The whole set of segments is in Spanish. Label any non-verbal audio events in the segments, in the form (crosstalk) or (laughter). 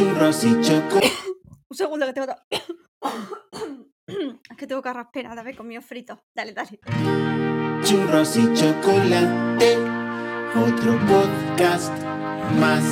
churros y chocolate. Un segundo que tengo. es (coughs) que tengo carraspera de haber comido frito. Dale, dale. Churros y chocolate. Otro podcast más.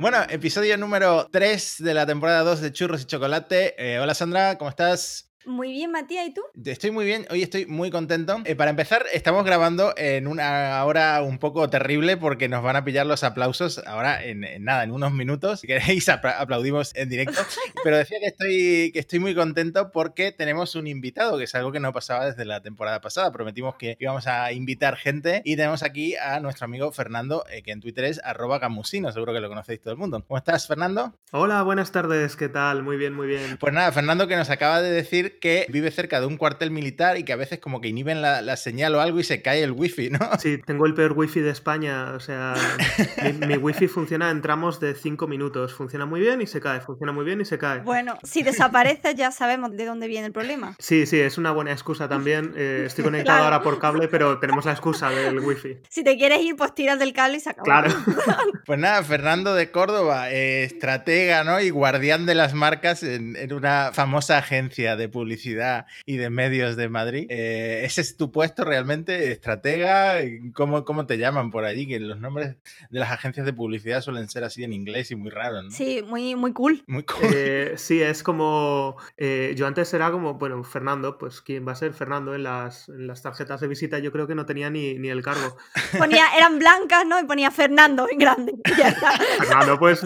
Bueno, episodio número 3 de la temporada 2 de Churros y Chocolate. Eh, hola Sandra, ¿cómo estás? Muy bien, Matías, ¿y tú? Estoy muy bien, hoy estoy muy contento. Eh, para empezar, estamos grabando en una hora un poco terrible porque nos van a pillar los aplausos ahora en, en nada, en unos minutos. Si queréis, (laughs) apla- aplaudimos en directo. (laughs) Pero decía que estoy, que estoy muy contento porque tenemos un invitado, que es algo que no pasaba desde la temporada pasada. Prometimos que íbamos a invitar gente y tenemos aquí a nuestro amigo Fernando, eh, que en Twitter es arroba gamusino, seguro que lo conocéis todo el mundo. ¿Cómo estás, Fernando? Hola, buenas tardes, ¿qué tal? Muy bien, muy bien. Pues nada, Fernando que nos acaba de decir que vive cerca de un cuartel militar y que a veces como que inhiben la, la señal o algo y se cae el wifi, ¿no? Sí, tengo el peor wifi de España, o sea, (laughs) mi, mi wifi funciona en tramos de 5 minutos, funciona muy bien y se cae, funciona muy bien y se cae. Bueno, si desapareces ya sabemos de dónde viene el problema. Sí, sí, es una buena excusa también. eh, estoy (laughs) conectado Claro. ahora por cable, pero tenemos la excusa del wifi. Si te quieres ir, pues tiras del cable y se acabó. Claro. (laughs) Pues nada, Fernando de Córdoba, eh, estratega, ¿no? Y guardián de las marcas en, en una famosa agencia de publicidad y de medios de Madrid. Eh, ¿Ese es tu puesto realmente? ¿Estratega? ¿Cómo, ¿Cómo te llaman por allí? Que los nombres de las agencias de publicidad suelen ser así en inglés y muy raros, ¿no? Sí, muy, muy cool. Muy cool. Eh, sí, es como. eh, yo antes era como, bueno, Fernando, pues ¿quién va a ser Fernando en las, en las tarjetas de visita? Yo creo que no tenía ni, ni el cargo. Ponía, (laughs) eran blancas, ¿no? Y ponía Fernando en grande. Y ya está. Fernando, pues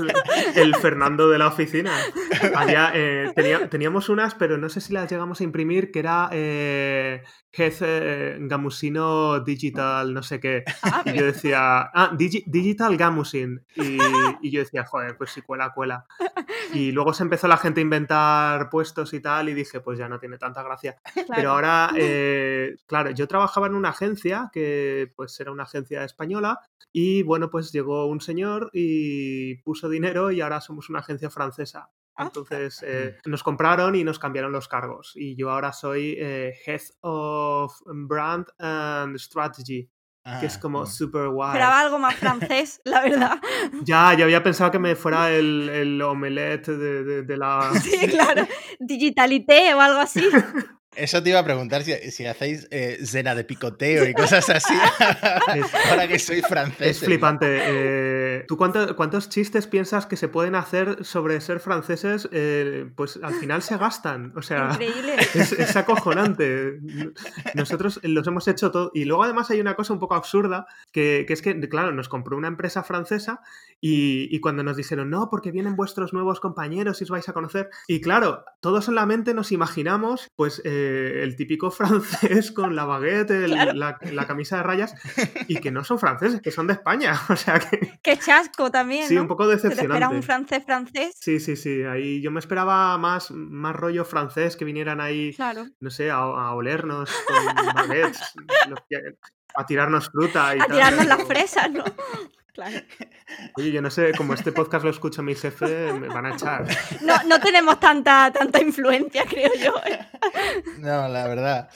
el Fernando de la oficina. (laughs) Había, eh, tenía- teníamos unas, pero no sé si las llegamos a imprimir, que era eh, Head eh, Gamusino Digital, no sé qué. (laughs) Ah, Y yo decía, ah, Digi- Digital Gamusin. Y, y yo decía, joder, pues si cuela, cuela. Y (laughs) luego se empezó la gente a inventar puestos y tal, y dije, pues ya no tiene tanta gracia. Pero ahora, (laughs) eh, claro, yo trabajaba en una agencia que pues era una agencia española y bueno, pues llegó un señor y puso dinero y ahora somos una agencia francesa. Ah. Entonces eh, nos compraron y nos cambiaron los cargos y yo ahora soy eh, Head of Brand and Strategy, que es Ah, como bueno. super guay. Esperaba algo más francés, la (laughs) verdad. Ya, yo había pensado que me (laughs) fuera el, el omelette de, de- de la... Sí, (laughs) claro. Digitalité o algo así. Eso te iba a preguntar si, si hacéis eh, cena de picoteo y cosas así. Ahora que soy francés. Es flipante. eh, ¿Tú cuánto- cuántos chistes piensas que se pueden hacer sobre ser franceses? Eh, pues al final se gastan. O sea, Increíble. (laughs) es, es acojonante. Nosotros los hemos hecho todo. Y luego además hay una cosa un poco absurda, que, que es que, claro, nos compró una empresa francesa y, y cuando nos dijeron, no, porque vienen vuestros nuevos compañeros y os vais a conocer. Y claro, todos en la mente nos imaginamos, pues, eh, el típico (laughs) francés con la baguette, el- Claro. la, la camisa de rayas, y que no son franceses, que son de España. (laughs) O sea que chasco también, sí, ¿no? un poco Se te decepcionante. un francés francés. Sí, sí, sí. Ahí yo me esperaba más, más rollo francés que vinieran ahí, Claro. no sé, a, a olernos con baguettes, a tirarnos fruta y A tal. tirarnos las fresas, ¿no? Claro. (laughs) Oye, yo no sé, como este podcast lo escucha mi jefe, me van a echar. No, no tenemos tanta, tanta influencia, creo yo. (laughs) No, la verdad.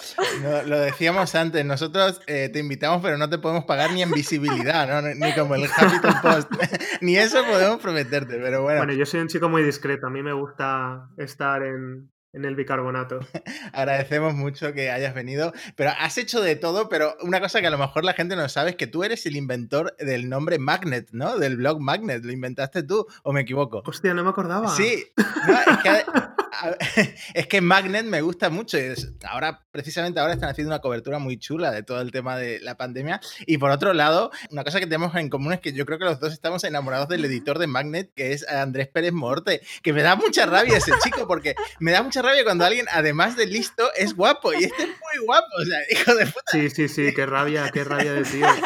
No, lo decíamos antes, nosotros eh, te invitamos, pero no te podemos pagar ni en visibilidad, ¿no? Ni como el Huffington Post. (laughs) ni eso podemos prometerte, pero bueno, Bueno, yo soy un chico muy discreto, a mí me gusta estar en, en el bicarbonato. (laughs) agradecemos mucho que hayas venido. Pero has hecho de todo, pero una cosa que a lo mejor la gente no sabe es que tú eres el inventor del nombre Magnet, ¿no? Del blog Magnet. ¿Lo inventaste tú o me equivoco? Hostia, no me acordaba. Sí, no, es, que, (laughs) es que Magnet me gusta mucho. y es- ahora, precisamente ahora están haciendo una cobertura muy chula de todo el tema de la pandemia. Y por otro lado, una cosa que tenemos en común es que yo creo que los dos estamos enamorados del editor de Magnet, que es Andrés Pérez Morte, que me da mucha rabia ese chico, porque me da mucha rabia cuando alguien, además de listo, es guapo. Y este es muy guapo, o sea, hijo de puta. Sí, sí, sí, qué rabia, qué rabia de tío. (laughs)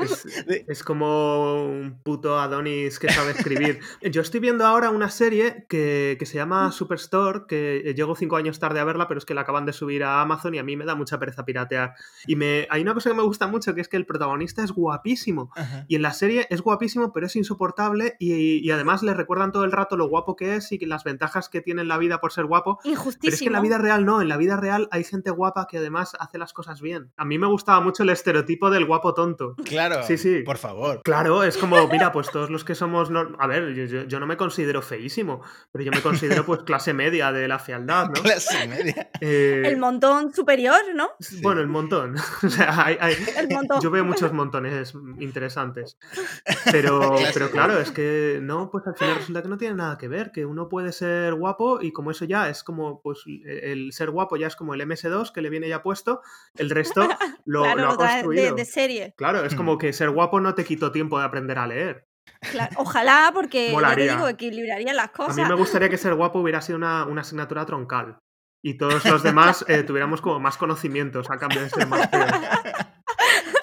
Es, es como un puto Adonis que sabe escribir. Yo estoy viendo ahora una serie que, que se llama Superstore, que llego cinco años tarde a verla, pero es que la acaban de subir a Amazon y a mí me da mucha pereza piratear. Y me, hay una cosa que me gusta mucho, que es que el protagonista es guapísimo. Ajá. Y en la serie es guapísimo, pero es insoportable y, y además le recuerdan todo el rato lo guapo que es y las ventajas que tiene en la vida por ser guapo. Y Pero es que en Injustísimo. la vida real no, en la vida real hay gente guapa que además hace las cosas bien. A mí me gustaba mucho el estereotipo del guapo tonto. Claro, Sí, sí. por favor. Claro, es como, (laughs) mira, pues todos los que somos. nor- A ver, yo, yo- yo no me considero feísimo, pero yo me considero pues clase media de la fealdad, ¿no? Clase media. Eh, El montón superior, ¿no? Bueno, el montón. (laughs) O sea, hay- hay- El montón. yo veo muchos montones interesantes. (laughs) Pero, pero claro, es que no, pues al final resulta que no tiene nada que ver, que uno puede ser guapo y como eso ya es como, pues el ser guapo ya es como el MS2 que le viene ya puesto, el (laughs) resto lo, claro, lo ha de, construido. de serie. Claro, es como que ser guapo no te quitó tiempo de aprender a leer. Claro, Ojalá, porque ya te digo, equilibraría las A cosas. mí me gustaría que ser guapo hubiera sido una, una asignatura troncal. Y todos los demás eh, tuviéramos como más conocimientos a cambio de ser más feos. (laughs)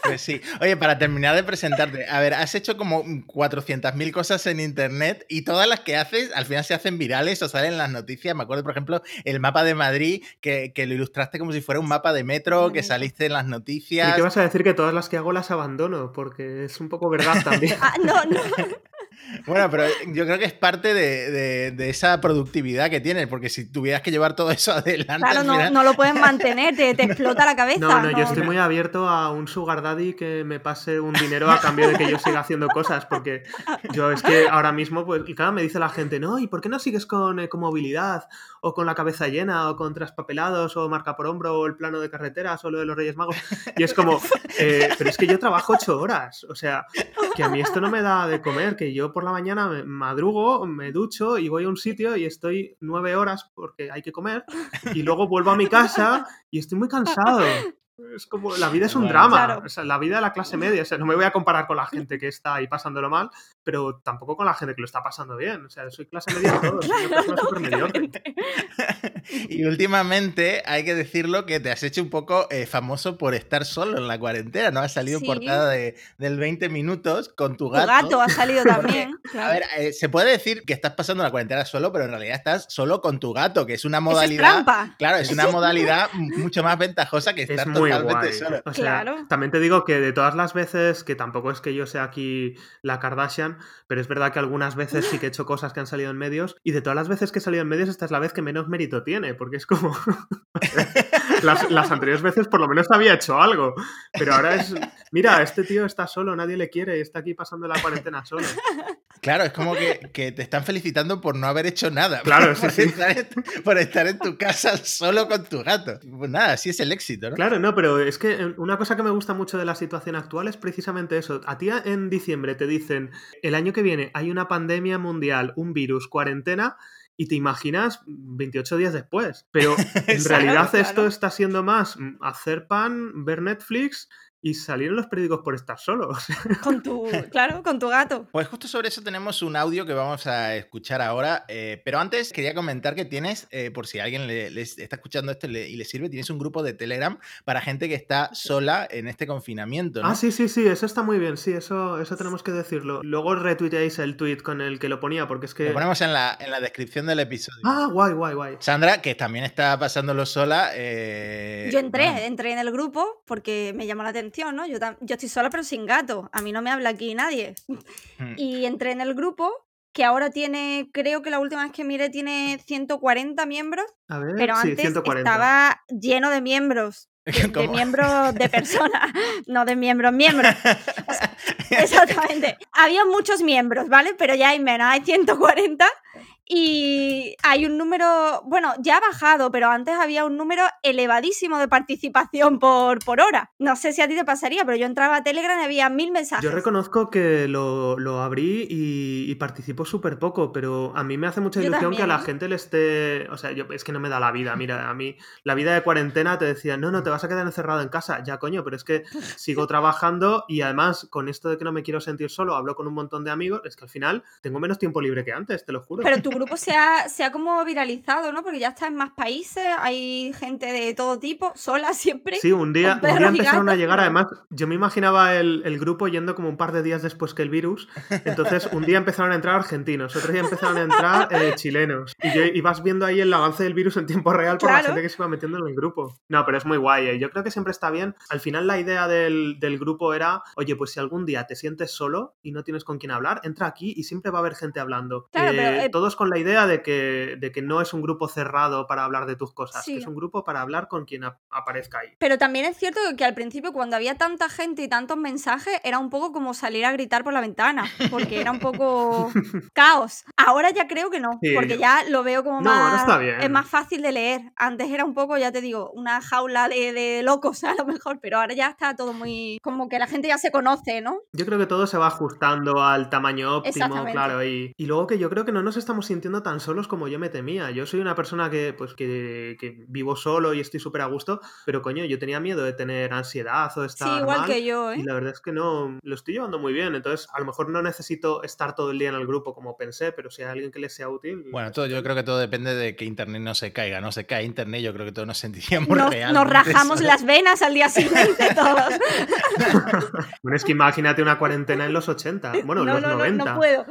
Pues sí. Oye, para terminar de presentarte, a ver, has hecho como 400.000 cosas en internet y todas las que haces al final se hacen virales o salen en las noticias. Me acuerdo, por ejemplo, el mapa de Madrid, que, que lo ilustraste como si fuera un mapa de metro, que saliste en las ¿Y noticias. qué vas a decir? Que todas las que hago las abandono, porque es un poco verdad (laughs) también. Ah, no, no. Bueno, pero yo creo que es parte de, de- de esa productividad que tienes, porque si tuvieras que llevar todo eso (laughs) adelante, Claro, no, final- no lo pueden mantener, te, te explota la cabeza. No, no, yo estoy muy abierto a un sugar daddy que me pase un dinero a cambio de que yo siga haciendo cosas, porque yo es que ahora mismo, pues, y claro, me dice la gente, no, ¿y por qué no sigues con ecomovilidad? O con la cabeza llena, o con traspapelados, o marca por hombro, o el plano de carreteras, o lo de los Reyes Magos. Y es como, (laughs) eh, pero es que yo trabajo ocho horas, o sea, que a mí esto no me da de comer, que yo por la mañana me madrugo, me ducho y voy a un sitio y estoy nueve horas porque hay que comer, y luego vuelvo a mi casa y estoy muy cansado. Es como, la vida es un drama. Claro. O sea, la vida de la clase media. O sea, no me voy a comparar con la gente que está ahí pasándolo mal, pero tampoco con la gente que lo está pasando bien. O sea, soy clase media de todos. Soy una persona súper mediocre. (laughs) Y últimamente hay que decirlo que te has hecho un poco eh, famoso por estar solo en la cuarentena, ¿no? Has salido en Sí. portada de, del 20 minutos con tu Tu gato. gato ha salido (laughs) también. A ver, eh, se puede decir que estás pasando la cuarentena solo, pero en realidad estás solo con tu gato, que es una Eso es modalidad. trampa. Claro, es una (laughs) modalidad mucho más ventajosa que estar Es muy totalmente guay. solo. O sea, Claro. también te digo que de todas las veces, que tampoco es que yo sea aquí la Kardashian, pero es verdad que algunas veces sí que he hecho cosas que han salido en medios, y de todas las veces que he salido en medios, esta es la vez que menos mérito tiene, porque es como... (laughs) las, las anteriores veces por lo menos había hecho algo, pero ahora es... Mira, este tío está solo, nadie le quiere, y está aquí pasando la cuarentena solo. Claro, es como que, que te están felicitando por no haber hecho nada. Claro, (laughs) por, sí. Estar en, por estar en tu casa solo con tu gato. Pues nada, así es el éxito, ¿no? Claro, no, pero es que eh, una cosa que me gusta mucho de la situación actual es precisamente eso. A ti en diciembre te dicen, el año que viene hay una pandemia mundial, un virus, cuarentena, y te imaginas 28 días después. Pero (laughs) en realidad claro. esto está siendo más mm, hacer pan, ver Netflix y salir en los periódicos por estar solo. O sea, Con tu, claro, con tu gato. Pues justo sobre eso tenemos un audio que vamos a escuchar ahora, eh, pero antes quería comentar que tienes, eh, por si alguien le, les está escuchando esto y le, y le sirve, tienes un grupo de Telegram para gente que está sola en este confinamiento, ¿no? Ah, sí, sí, sí, eso está muy bien, sí, eso, eso tenemos que decirlo. Luego retuiteáis el tweet con el que lo ponía, porque es que... Lo ponemos en la, en la descripción del episodio. Ah, guay, guay, guay. Sandra, que también está pasándolo sola. eh, Yo entré, entré en el grupo porque me llamó la atención, ¿no? Yo, yo estoy sola pero sin gato. A mí no me habla aquí nadie. hmm. Y entré en el grupo que ahora tiene, creo que la última vez que miré tiene 140 miembros, A ver, pero sí, antes 140. estaba lleno de miembros. (laughs) De, miembros de personas, (laughs) no de miembros, miembros. O sea, (laughs) exactamente. Había muchos miembros, ¿vale? Pero ya hay menos, hay 140 y hay un número, bueno, ya ha bajado, pero antes había un número elevadísimo de participación por, por hora. No sé si a ti te pasaría, pero yo entraba a Telegram y había mil mensajes. Yo reconozco que lo, lo abrí y, y participo súper poco, pero a mí me hace mucha ilusión que a la gente le esté. O sea, yo, es que no me da la vida. Mira, a mí la vida de cuarentena te decía, no, no, te vas a quedar encerrado en casa. Ya, coño, pero es que sigo (laughs) trabajando y además con esto de que no me quiero sentir solo, hablo con un montón de amigos. Es que al final tengo menos tiempo libre que antes, te lo juro. Pero tu grupo se ha, se ha como viralizado, ¿no? Porque ya está en más países, hay gente de todo tipo, sola siempre. Sí, un día, un día y empezaron a llegar, además, yo me imaginaba el, el grupo yendo como un par de días después que el virus, entonces un día empezaron a entrar argentinos, otro día empezaron a entrar eh, chilenos, y yo ibas viendo ahí el avance del virus en tiempo real por la gente que se iba metiendo en el grupo. No, pero es muy guay, eh. yo creo que siempre está bien. Al final la idea del, del grupo era, oye, pues si algún día te sientes solo y no tienes con quién hablar, entra aquí y siempre va a haber gente hablando. Claro, Eh, pero, eh, todos con la idea de que, de que no es un grupo cerrado para hablar de tus cosas, Sí. que es un grupo para hablar con quien ap- aparezca ahí. Pero también es cierto que al principio, cuando había tanta gente y tantos mensajes, era un poco como salir a gritar por la ventana, porque era un poco (laughs) caos. Ahora ya creo que no, Sí. porque ya lo veo como No, más. está bien. Es más fácil de leer. Antes era un poco, ya te digo, una jaula de, de locos (laughs) a lo mejor, pero ahora ya está todo muy. Como que la gente ya se conoce, ¿no? Yo creo que todo se va ajustando al tamaño óptimo, claro. Y, y luego que yo creo que no nos estamos sintiendo tan solos como yo me temía. Yo soy una persona que, pues, que, que vivo solo y estoy súper a gusto, pero coño, yo tenía miedo de tener ansiedad o de estar Sí, igual mal. que yo, ¿eh? Y la verdad es que no, lo estoy llevando muy bien. Entonces, a lo mejor no necesito estar todo el día en el grupo como pensé, pero si hay alguien que le sea útil. Bueno, todo, yo creo que todo depende de que internet no se caiga. No se cae internet, yo creo que todos nos sentiríamos Nos, realmente nos rajamos las venas al día siguiente todos. (laughs) Bueno, es que imagínate una cuarentena en los 80, bueno, en no, los no, no, 90, no puedo.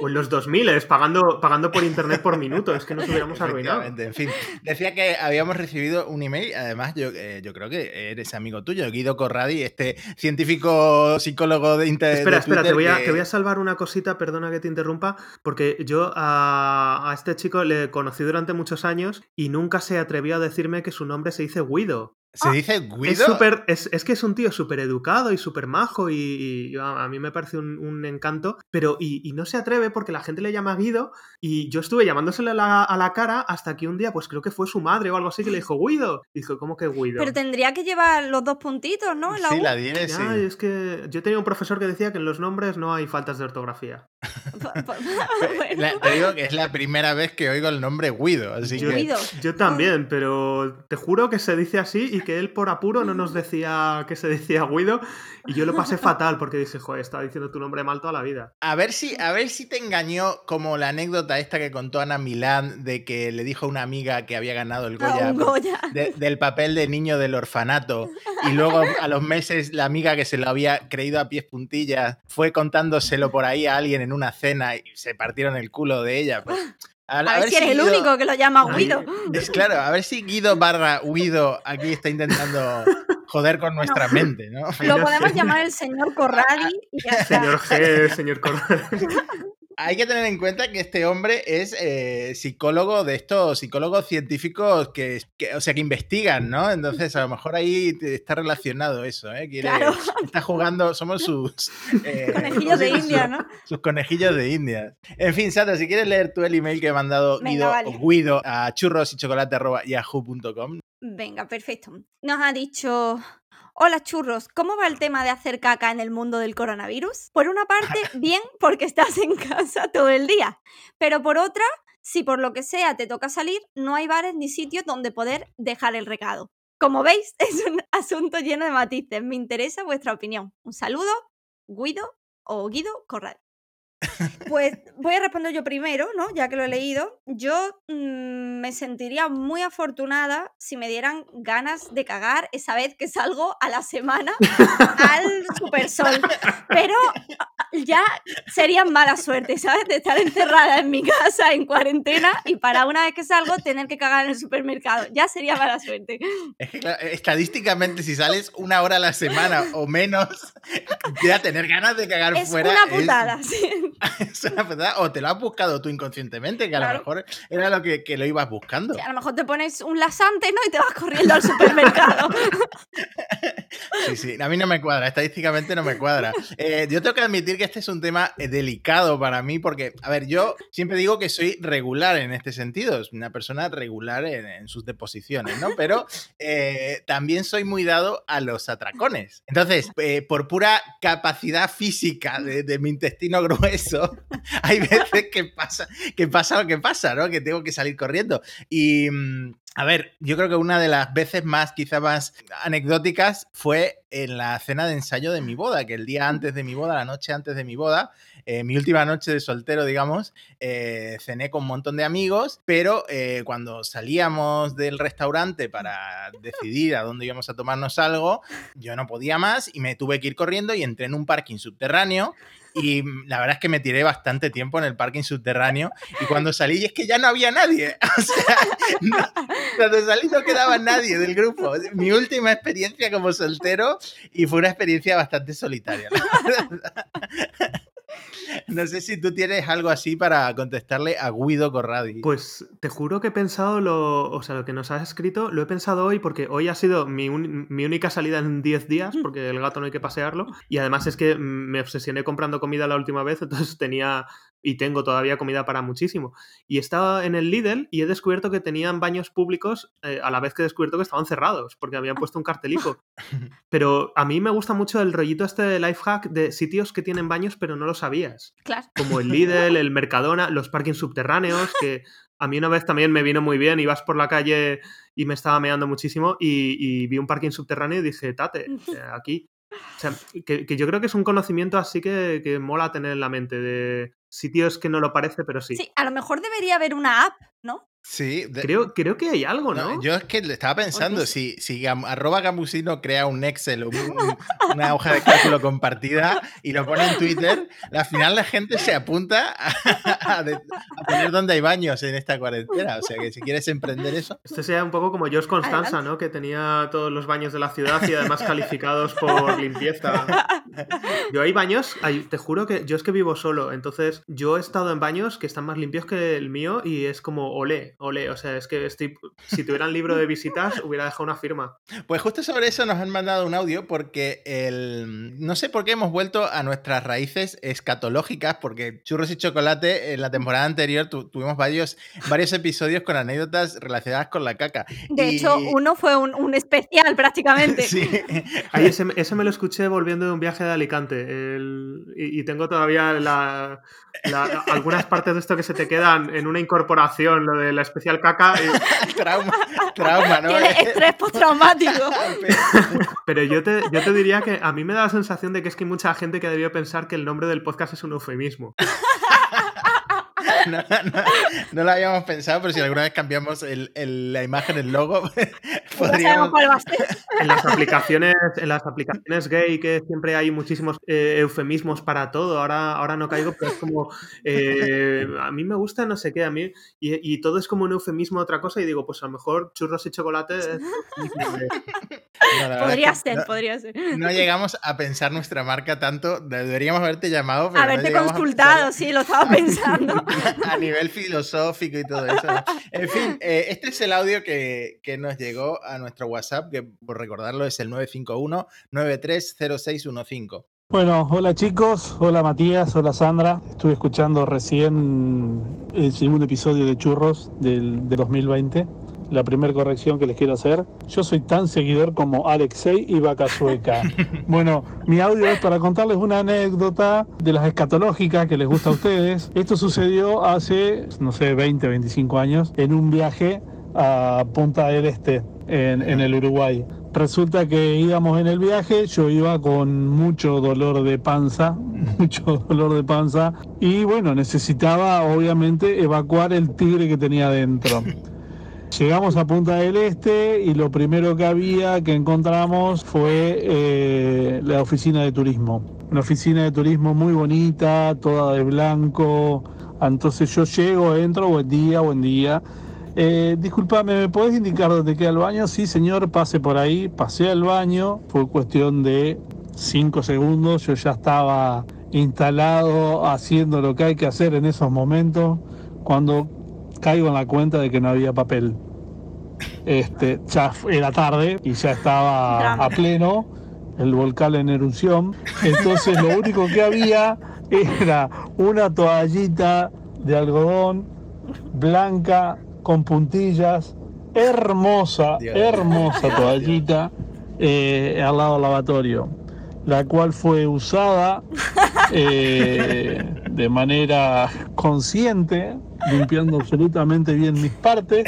o en los 2000, pagando, pagando por internet por minuto. Es que nos hubiéramos arruinado. En fin, decía que habíamos recibido un email, además yo, eh, yo creo que eres amigo tuyo, Guido Corradi, este científico psicólogo de internet. Espera, espera, te voy, a, te voy a salvar una cosita, perdona que te interrumpa, porque yo a, a este chico le conocí durante muchos años y nunca se atrevió a decirme que su nombre se dice Guido. ¿Se dice Es, Guido? súper- es, es que es un tío súper educado y súper majo y, y a, a mí me parece un, un encanto, pero y, y no se atreve porque la gente le llama Guido y yo estuve llamándosele a la, a la cara hasta que un día, pues creo que fue su madre o algo así que le dijo Guido. Y dijo, ¿cómo que Guido? Pero tendría que llevar los dos puntitos, ¿no? La Sí, U. la tiene, sí. Ya, es que yo tenía un profesor que decía que en los nombres no hay faltas de ortografía. (laughs) (laughs) Bueno. La- te digo que es la primera vez que oigo el nombre Guido, así Yo- que... Guido. Yo también, pero te juro que se dice así y que él por apuro no nos decía que se decía Guido y yo lo pasé fatal porque dije, joder, estaba diciendo tu nombre mal toda la vida. A ver si, a ver si te engañó como la anécdota esta que contó Ana Milán de que le dijo a una amiga que había ganado el Goya, un Goya. de- del papel de niño del orfanato y luego a los meses la amiga que se lo había creído a pies puntillas fue contándoselo por ahí a alguien en una cena y se partieron el culo de ella. pues. A, ver, si eres el Guido- único que lo llama Guido. Es claro, a ver si Guido barra Guido aquí está intentando joder con nuestra mente, ¿no? Lo podemos llamar el señor Corradi y ya está. Señor G, señor Corral. (laughs) Hay que tener en cuenta que este hombre es eh, psicólogo de estos psicólogos científicos que, que, o sea, que investigan, ¿no? Entonces, a lo mejor ahí está relacionado eso, ¿eh? Quiere- Claro. Está jugando, somos sus... (laughs) eh, Conejillos de India, ¿no? Sus conejillos de India. En fin, Sandra, si quieres leer tú el email que he mandado Venga, Guido, vale. Guido a churrosychocolate.yahoo.com. Venga, perfecto. Nos ha dicho. Hola churros, ¿cómo va el tema de hacer caca en el mundo del coronavirus? Por una parte, (laughs) bien, porque estás en casa todo el día. Pero por otra, si por lo que sea te toca salir, no hay bares ni sitios donde poder dejar el recado. Como veis, (laughs) es un asunto lleno de matices. Me interesa vuestra opinión. Un saludo, Guido o Guido Corral. Pues voy a responder yo primero, ¿no? Ya que lo he leído. Yo mm, me sentiría muy afortunada si me dieran ganas de cagar esa vez que salgo a la semana al Supersol. Pero ah, ya sería mala suerte, ¿sabes? De estar encerrada en mi casa en cuarentena y para una vez que salgo tener que cagar en el supermercado. Ya sería mala suerte. Es que, claro, estadísticamente, si sales una hora a la semana o menos, ya tener ganas de cagar Es fuera una putada, (laughs) sí. (laughs) es una putada. O te lo has buscado tú inconscientemente, que a lo mejor era lo que, que lo ibas buscando. Sí, A lo mejor te pones un lasante, ¿no? Y te vas corriendo al supermercado. (laughs) Sí, sí, a mí no me cuadra, estadísticamente no me cuadra. Eh, yo tengo que admitir que este es un tema eh, delicado para mí porque, a ver, yo siempre digo que soy regular en este sentido, es una persona regular en, en sus deposiciones, ¿no? Pero eh, también soy muy dado a los atracones. Entonces, eh, por pura capacidad física de, de mi intestino grueso, (laughs) hay veces que pasa, que pasa lo que pasa, ¿no? Que tengo que salir corriendo. Y... mm, a ver, yo creo que una de las veces más, quizá más anecdóticas, fue en la cena de ensayo de mi boda, que el día antes de mi boda, la noche antes de mi boda, eh, mi última noche de soltero, digamos, eh, cené con un montón de amigos, pero eh, cuando salíamos del restaurante para decidir a dónde íbamos a tomarnos algo, yo no podía más y me tuve que ir corriendo y entré en un parking subterráneo. Y la verdad es que me tiré bastante tiempo en el parking subterráneo y cuando salí es que ya no había nadie. (laughs) O sea, cuando salí no quedaba nadie del grupo. Mi última experiencia como soltero y fue una experiencia bastante solitaria. la. (laughs) No sé si tú tienes algo así para contestarle a Guido Corradi. Pues te juro que he pensado lo, o sea, lo que nos has escrito, lo he pensado hoy porque hoy ha sido mi, un- mi única salida en 10 días, porque el gato no hay que pasearlo. Y además es que me obsesioné comprando comida la última vez, (laughs) entonces tenía y tengo todavía comida para muchísimo. Y estaba en el Lidl y he descubierto que tenían baños públicos eh, a la vez que he descubierto que estaban cerrados, porque habían puesto un cartelico. (laughs) Pero a mí me gusta mucho el rollito este de life hack de sitios que tienen baños pero no lo sabías Claro. como el Lidl, el (laughs) Mercadona, los parkings subterráneos, que a mí una vez también me vino muy bien, ibas por la calle y me estaba meando muchísimo y, y vi un parking subterráneo y dije, tate, (laughs) eh, aquí. O sea, que, que yo creo que es un conocimiento así que, que mola tener en la mente, de sitios que no lo parece, pero sí. Sí, a lo mejor debería haber una app, ¿no? Sí, de- Creo, creo que hay algo, no, ¿no? yo es que le estaba pensando, Porque- si, si gam- arroba gambusino crea un Excel o un- un- una hoja de cálculo compartida y lo pone en Twitter, al final la gente se apunta a, a de- a poner dónde hay baños en esta cuarentena. O sea que si quieres emprender eso, Este sea un poco como Josh Constanza. ¿no? Que tenía todos los baños de la ciudad y además calificados por limpieza. Yo hay baños, hay- te juro que yo es que vivo solo, entonces yo he estado en baños que están más limpios que el mío y es como olé, olé. O sea, es que estoy, si tuviera un libro de visitas (laughs) hubiera dejado una firma. Pues justo sobre eso nos han mandado un audio porque el no sé por qué hemos vuelto a nuestras raíces escatológicas porque Churros y Chocolate en la temporada anterior tu- tuvimos varios, varios episodios con anécdotas relacionadas con la caca. De Y- hecho, uno fue un, un especial prácticamente. (laughs) Sí. Ay, ese, ese me lo escuché volviendo de un viaje de Alicante el- y, y tengo todavía la- la- algunas partes de esto que se te quedan en una incorporación, lo de la especial caca. y- (laughs) trauma, trauma, ¿no? Tiene estrés postraumático. (laughs) Pero yo te, yo te diría que a mí me da la sensación de que es que hay mucha gente que debió pensar que el nombre del podcast es un eufemismo. (laughs) No, no, no lo habíamos pensado, pero si alguna vez cambiamos el- el- la imagen, el logo, (laughs) podríamos... cuál va a ser. En las aplicaciones, en las aplicaciones gay que siempre hay muchísimos eh, eufemismos para todo. Ahora, ahora no caigo, pero es como eh, a mí me gusta no sé qué, a mí y, y todo es como un eufemismo de otra cosa y digo, pues a lo mejor churros y chocolate es (laughs) No, Podría es que ser, no- podría ser. No llegamos a pensar nuestra marca tanto. Deberíamos haberte llamado, pero Haberte a consultado, sí, lo estaba pensando. (laughs) a nivel filosófico y todo eso. En fin, eh, este es el audio que, que nos llegó a nuestro WhatsApp, que por recordarlo es el 951-930615. Bueno, hola chicos, hola Matías, hola Sandra. Estuve escuchando recién el segundo episodio de Churros del, de 2020. La primera corrección que les quiero hacer. Yo soy tan seguidor como Alexei y Vaca Sueca. (laughs) Bueno, mi audio es para contarles una anécdota de las escatológicas que les gusta a ustedes. Esto sucedió hace, no sé, 20, 25 años en un viaje a Punta del Este, en, en el Uruguay. Resulta que íbamos en el viaje, yo iba con mucho dolor de panza, (laughs) mucho dolor de panza, y bueno, necesitaba obviamente evacuar el tigre que tenía dentro. (laughs) Llegamos a Punta del Este y lo primero que había que encontramos fue eh, la oficina de turismo. Una oficina de turismo muy bonita, toda de blanco. Entonces yo llego, entro, buen día, buen día. Eh, disculpame, ¿me podés indicar dónde queda el baño? Sí, señor, pase por ahí. Pasé al baño, fue cuestión de cinco segundos. Yo ya estaba instalado haciendo lo que hay que hacer en esos momentos. Cuando caigo en la cuenta de que no había papel. Este, ya era tarde y ya estaba Drama. a pleno el volcán en erupción. Entonces lo único que había era una toallita de algodón blanca con puntillas, hermosa, Dios. hermosa toallita eh, al lado del lavatorio, la cual fue usada eh, de manera consciente, limpiando absolutamente bien mis partes.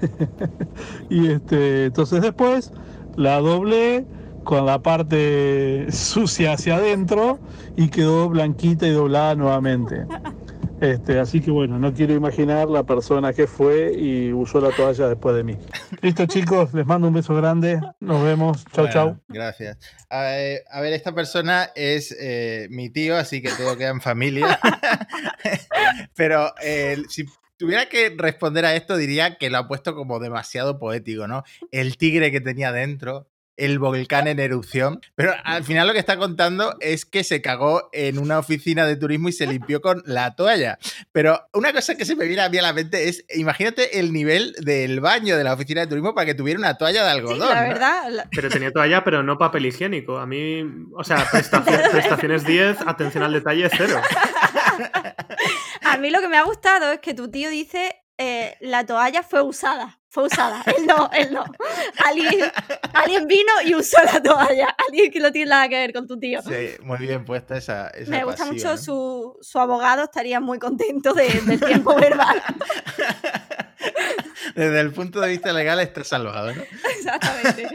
(laughs) y este, entonces después la doblé con la parte (laughs) sucia hacia adentro y quedó blanquita y doblada nuevamente. (laughs) Este, así que bueno, no quiero imaginar la persona que fue y usó la toalla después de mí. Listo chicos, les mando un beso grande. Nos vemos. Chau, Bueno, chau. Gracias. A ver, a ver, esta persona es eh, mi tío, así que todo queda en familia. Pero eh, si tuviera que responder a esto, diría que lo ha puesto como demasiado poético, ¿no? El tigre que tenía dentro. el volcán en erupción. Pero al final lo que está contando es que se cagó en una oficina de turismo y se limpió con la toalla. Pero una cosa que se me viene a mí a la mente es, imagínate el nivel del baño de la oficina de turismo para que tuviera una toalla de Sí, algodón. la ¿no? verdad. la- Pero tenía toalla, pero no papel higiénico. A mí, o sea, prestación- (laughs) prestaciones 10, atención al detalle 0. (laughs) A mí lo que me ha gustado es que tu tío dice eh, la toalla fue usada. Fue usada. Él no, él no. Alguien, alguien vino y usó la toalla. Alguien que no tiene nada que ver con tu tío. Sí, muy bien puesta esa. esa Me gusta mucho ¿no? su, su abogado, estaría muy contento de- del tiempo verbal. (laughs) Desde el punto de vista legal está salvado, ¿no? (laughs) Exactamente.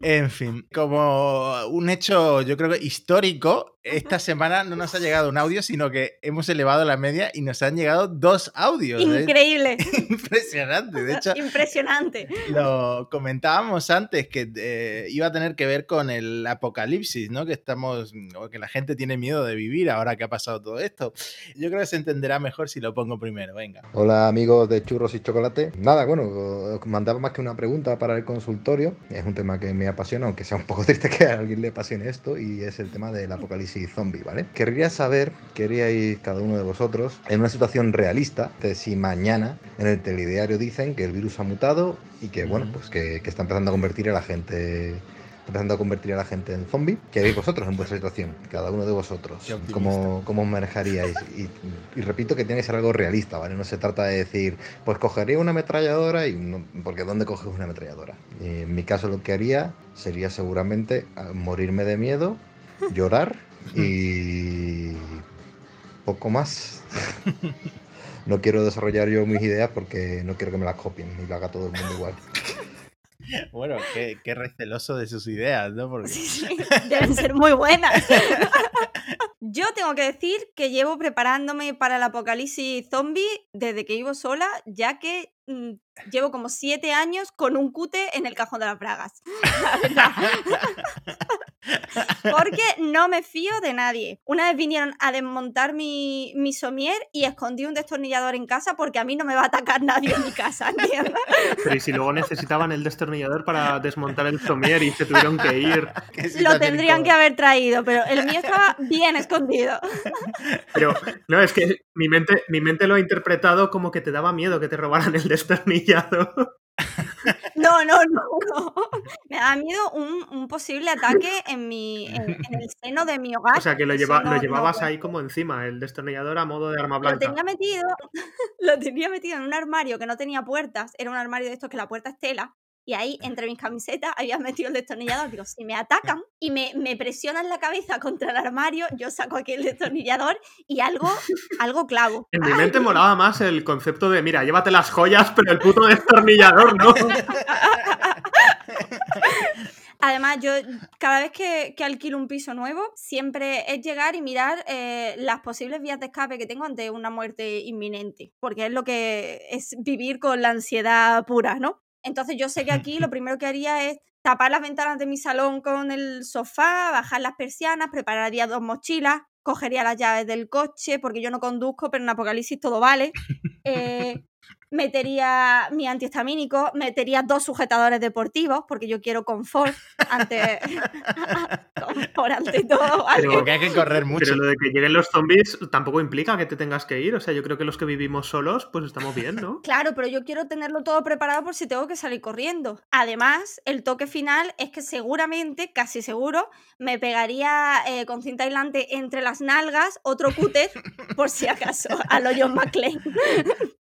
En fin, como un hecho, yo creo que histórico, esta semana no nos ha llegado un audio, sino que hemos elevado la media y nos han llegado dos audios. ¿eh? Increíble. (laughs) Impresionante. De hecho, Impresionante. lo comentábamos antes que eh, iba a tener que ver con el apocalipsis, ¿no? Que estamos, o que la gente tiene miedo de vivir ahora que ha pasado todo esto. Yo creo que se entenderá mejor si lo pongo primero. Venga. Hola amigos de Churros y Chocolate. Nada, bueno, os mandaba más que una pregunta para el consultorio. Es un tema que me apasiona, aunque sea un poco (laughs) triste que a alguien le apasione esto, y es el tema del apocalipsis zombie, ¿vale? Querría saber, queríais cada uno de vosotros, en una situación realista, de si mañana en el telediario dicen que el virus ha mutado y que, bueno, pues que, que está empezando a convertir a la gente empezando a convertir a la gente en zombie. ¿Qué haréis vosotros en vuestra situación? Cada uno de vosotros. ¿Cómo, cómo manejaríais? Y, y repito que tiene que ser algo realista, ¿vale? No se trata de decir, pues cogería una ametralladora y no- porque ¿dónde coges una ametralladora? Y en mi caso lo que haría sería seguramente morirme de miedo, llorar y poco más. (laughs) No quiero desarrollar yo mis ideas porque no quiero que me las copien y lo haga todo el mundo igual. (laughs) Bueno, qué, qué receloso de sus ideas, ¿no? Porque Sí, sí, (laughs) deben ser muy buenas. (laughs) Yo tengo que decir que llevo preparándome para el apocalipsis zombie desde que vivo sola, ya que mm, llevo como siete años con un cute en el cajón de las bragas. (laughs) La. Porque no me fío de nadie. Una vez vinieron a desmontar mi, mi somier y escondí un destornillador en casa porque a mí no me va a atacar nadie en mi casa, (laughs) ¿entiendes? Pero y si luego necesitaban el destornillador para desmontar el somier y se tuvieron que ir. (laughs) Lo tendrían que haber traído, pero el mío estaba bien escondido. (laughs) Pero no, es que mi mente, mi mente lo ha interpretado como que te daba miedo que te robaran el destornillador. No, no, no, no. Me da miedo un, un posible ataque en mi en, en el seno de mi hogar. O sea, que lo, lleva, no- lo llevabas ahí como encima, el destornillador a modo de arma Lo blanca. tenía metido, (laughs) lo tenía metido en un armario que no tenía puertas. Era un armario de estos que la puerta es tela. Y ahí, entre mis camisetas, había metido el destornillador. Digo, si me atacan y me, me presionan la cabeza contra el armario, yo saco aquí el destornillador y algo, algo clavo. En mi mente molaba más el concepto de, mira, llévate las joyas, pero el puto destornillador, ¿no? (laughs) Además, yo cada vez que, que alquilo un piso nuevo, siempre es llegar y mirar eh, las posibles vías de escape que tengo ante una muerte inminente, porque es lo que es vivir con la ansiedad pura, ¿no? Entonces yo sé que (laughs) aquí lo primero que haría es tapar las ventanas de mi salón con el sofá, bajar las persianas, prepararía dos mochilas, cogería las llaves del coche, porque yo no conduzco, pero en Apocalipsis todo vale. (laughs) eh, metería mi antihistamínico, metería dos sujetadores deportivos, porque yo quiero confort ante, (laughs) confort ante todo. ¿vale? Pero- Porque hay que correr mucho. Pero lo de que lleguen los zombies tampoco implica que te tengas que ir. O sea, yo creo que los que vivimos solos, pues estamos bien, ¿no? (laughs) Claro, pero yo quiero tenerlo todo preparado por si tengo que salir corriendo. Además, el toque final es que seguramente, casi seguro, me pegaría eh, con cinta aislante entre las nalgas otro cúter, por si acaso, a lo John McClane.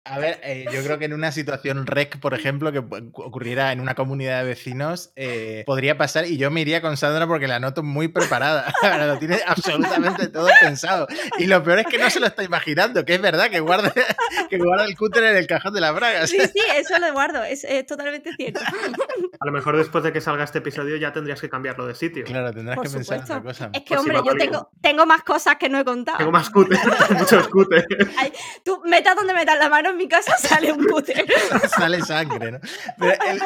A ver, eh, yo creo que en una situación rec, por ejemplo, que ocurriera en una comunidad de vecinos, eh, podría pasar y yo me iría con Sandra porque la noto muy preparada. (laughs) Ahora lo tiene absolutamente todo pensado. Y lo peor es que no se lo está imaginando, que es verdad que guarda, (laughs) que guarda el cúter en el cajón de las bragas. Sí, sí, eso lo guardo, es, es totalmente cierto. (laughs) A lo mejor después de que salga este episodio ya tendrías que cambiarlo de sitio. Claro, tendrás Por que pensar supuesto. otra cosa. Es que, hombre, yo tengo, tengo más cosas que no he contado. Tengo más cúter, muchos cúter. Tú metas donde metas la mano en mi casa, sale un cúter. (laughs) sale sangre, ¿no? Pero el-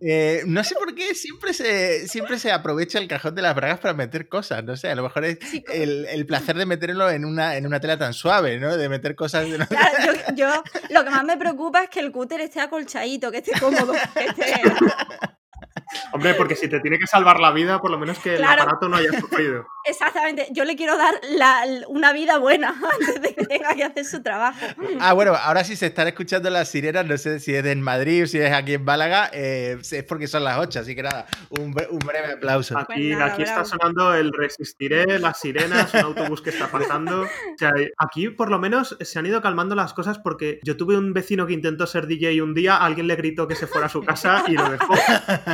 eh, no sé por qué siempre se, siempre se aprovecha el cajón de las bragas para meter cosas, no sé, a lo mejor es Sí, el, el placer de meterlo en una, en una tela tan suave, ¿no? De meter cosas... de- Claro, yo, (laughs) yo lo que más me preocupa es que el cúter esté acolchadito, que esté cómodo. que esté- (laughs) Hombre, porque si te tiene que salvar la vida, por lo menos que Claro. el aparato no haya sufrido. (laughs) Exactamente, yo le quiero dar la- una vida buena (laughs) antes de que tenga que hacer su trabajo. Ah, bueno, ahora sí se están escuchando las sirenas, no sé si es en Madrid o si es aquí en Málaga, eh, es porque son las 8, así que nada, un, bre- un breve aplauso. Aquí, nada, aquí está sonando el Resistiré, las sirenas, un autobús que está pasando. O sea, aquí por lo menos se han ido calmando las cosas porque yo tuve un vecino que intentó ser DJ un día, alguien le gritó que se fuera a su casa y lo dejó.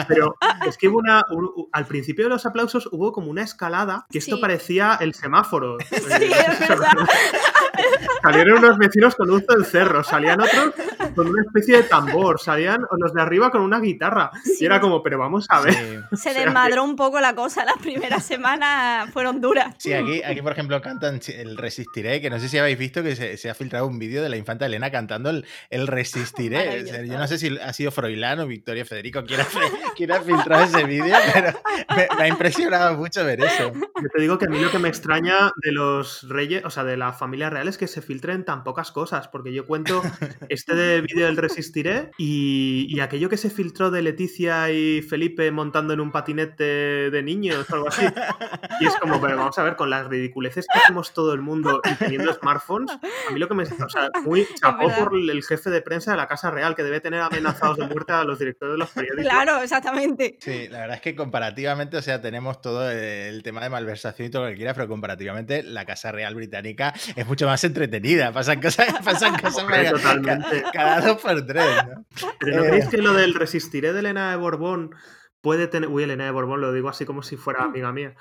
Pero (laughs) es que hubo una. un- al principio de los aplausos hubo como una escalada que esto Sí. parecía el semáforo. (laughs) Sí, Eh, es (laughs) verdad. Salieron unos vecinos con luz del cerro, salían otros con una especie de tambor, salían los de arriba con una guitarra. Sí. Y era como, pero vamos a ver. Sí. Se desmadró un poco la cosa, las primeras semanas fueron duras. Sí, aquí, aquí por ejemplo cantan el Resistiré, que no sé si habéis visto que se, se ha filtrado un vídeo de la infanta Elena cantando el, el Resistiré. (laughs) O sea, Maravilloso. yo no sé si ha sido Froilán o Victoria Federico ha, quien ha filtrado ese vídeo, pero me, me ha impresionado mucho ver eso. Yo te digo que a mí lo que me extraña de los reyes, o sea, de la familia real es que se filtren tan pocas cosas, porque yo cuento este de vídeo del Resistiré y, y aquello que se filtró de Leticia y Felipe montando en un patinete de niños o algo así. Y es como, pero vamos a ver, con las ridiculeces que hacemos todo el mundo y teniendo smartphones, a mí lo que me... O sea, muy (laughs) chapó por el jefe de prensa de la Casa Real, que debe tener amenazados de muerte a los directores de los periódicos. Claro, exactamente. Sí, la verdad es que comparativamente, o sea, tenemos todo el tema de malversación y todo lo que quieras, pero comparativamente la Casa Real Británica es mucho más entretenida. Pasan cosas, (laughs) pasan cosas cada- totalmente. cada dos por tres, ¿no? Pero ¿no Eh. creéis que lo del resistiré de Elena de Borbón puede tener. Uy, Elena de Borbón, lo digo así como si fuera amiga mía.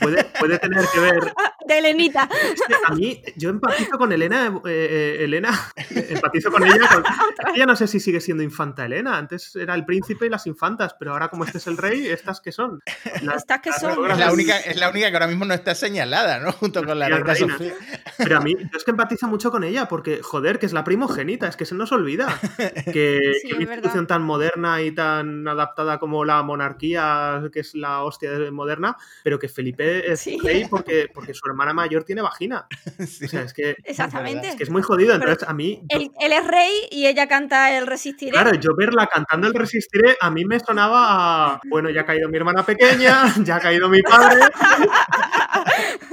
Puede, puede tener que ver. (laughs) De Elenita. Es que a mí, yo empatizo con Elena. eh, eh, Elena, (laughs) empatizo con ella. con- (laughs) ella no sé si sigue siendo infanta Elena. Antes era el príncipe y las infantas, pero ahora, como este es el rey, ¿estas qué son? Las- Estas que son. Es la, única, es la única que ahora mismo no está señalada, ¿no? Junto con la Las reina. Sofía. Pero a mí, yo es que empatizo mucho con ella, porque, joder, que es la primogénita, es que se nos olvida. Que, Sí, que es una institución tan moderna y tan adaptada como la monarquía, que es la hostia de- moderna, pero que Felipe es Sí. rey porque, porque su hermana mayor tiene vagina. (laughs) Sí. O sea, es que, (laughs) Exactamente. es que es muy jodido. Pero Entonces, a mí, yo- Él, él es rey y ella canta el Resistiré. claro, yo verla cantando el Resistiré, a mí me sonaba a, bueno, ya ha caído mi hermana pequeña, (laughs) ya ha caído mi padre.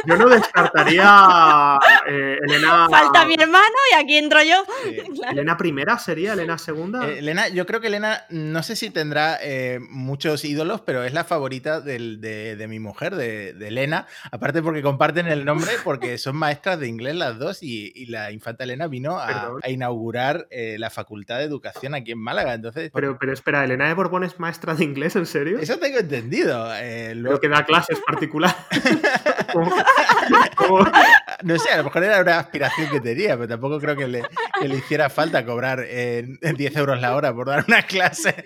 Yo no descartaría eh, Elena. Falta mi hermano y aquí entro yo. Sí. Claro. Elena primera sería, Elena segunda. Eh, Elena, yo creo que Elena, no sé si tendrá eh, muchos ídolos, pero es la favorita del- de, de mi mujer, de, de Elena. Aparte porque comparten el nombre, (laughs) porque son maestras de inglés las dos y, y la infanta Elena vino a, a inaugurar eh, la Facultad de Educación aquí en Málaga. Entonces, Pero, pero espera, ¿Elena de Borbón es maestra de inglés, en serio? eso tengo entendido. Eh, Creo luego- que da clases particular. (laughs) Como- como- no sé, a lo mejor era una aspiración que tenía, pero tampoco creo que le, que le hiciera falta cobrar eh, 10 euros la hora por dar una clase.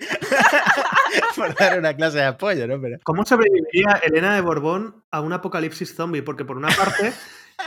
(laughs) por dar una clase de apoyo, ¿no? Pero, ¿Cómo sobreviviría Elena de Borbón a un apocalipsis zombie? Porque por una parte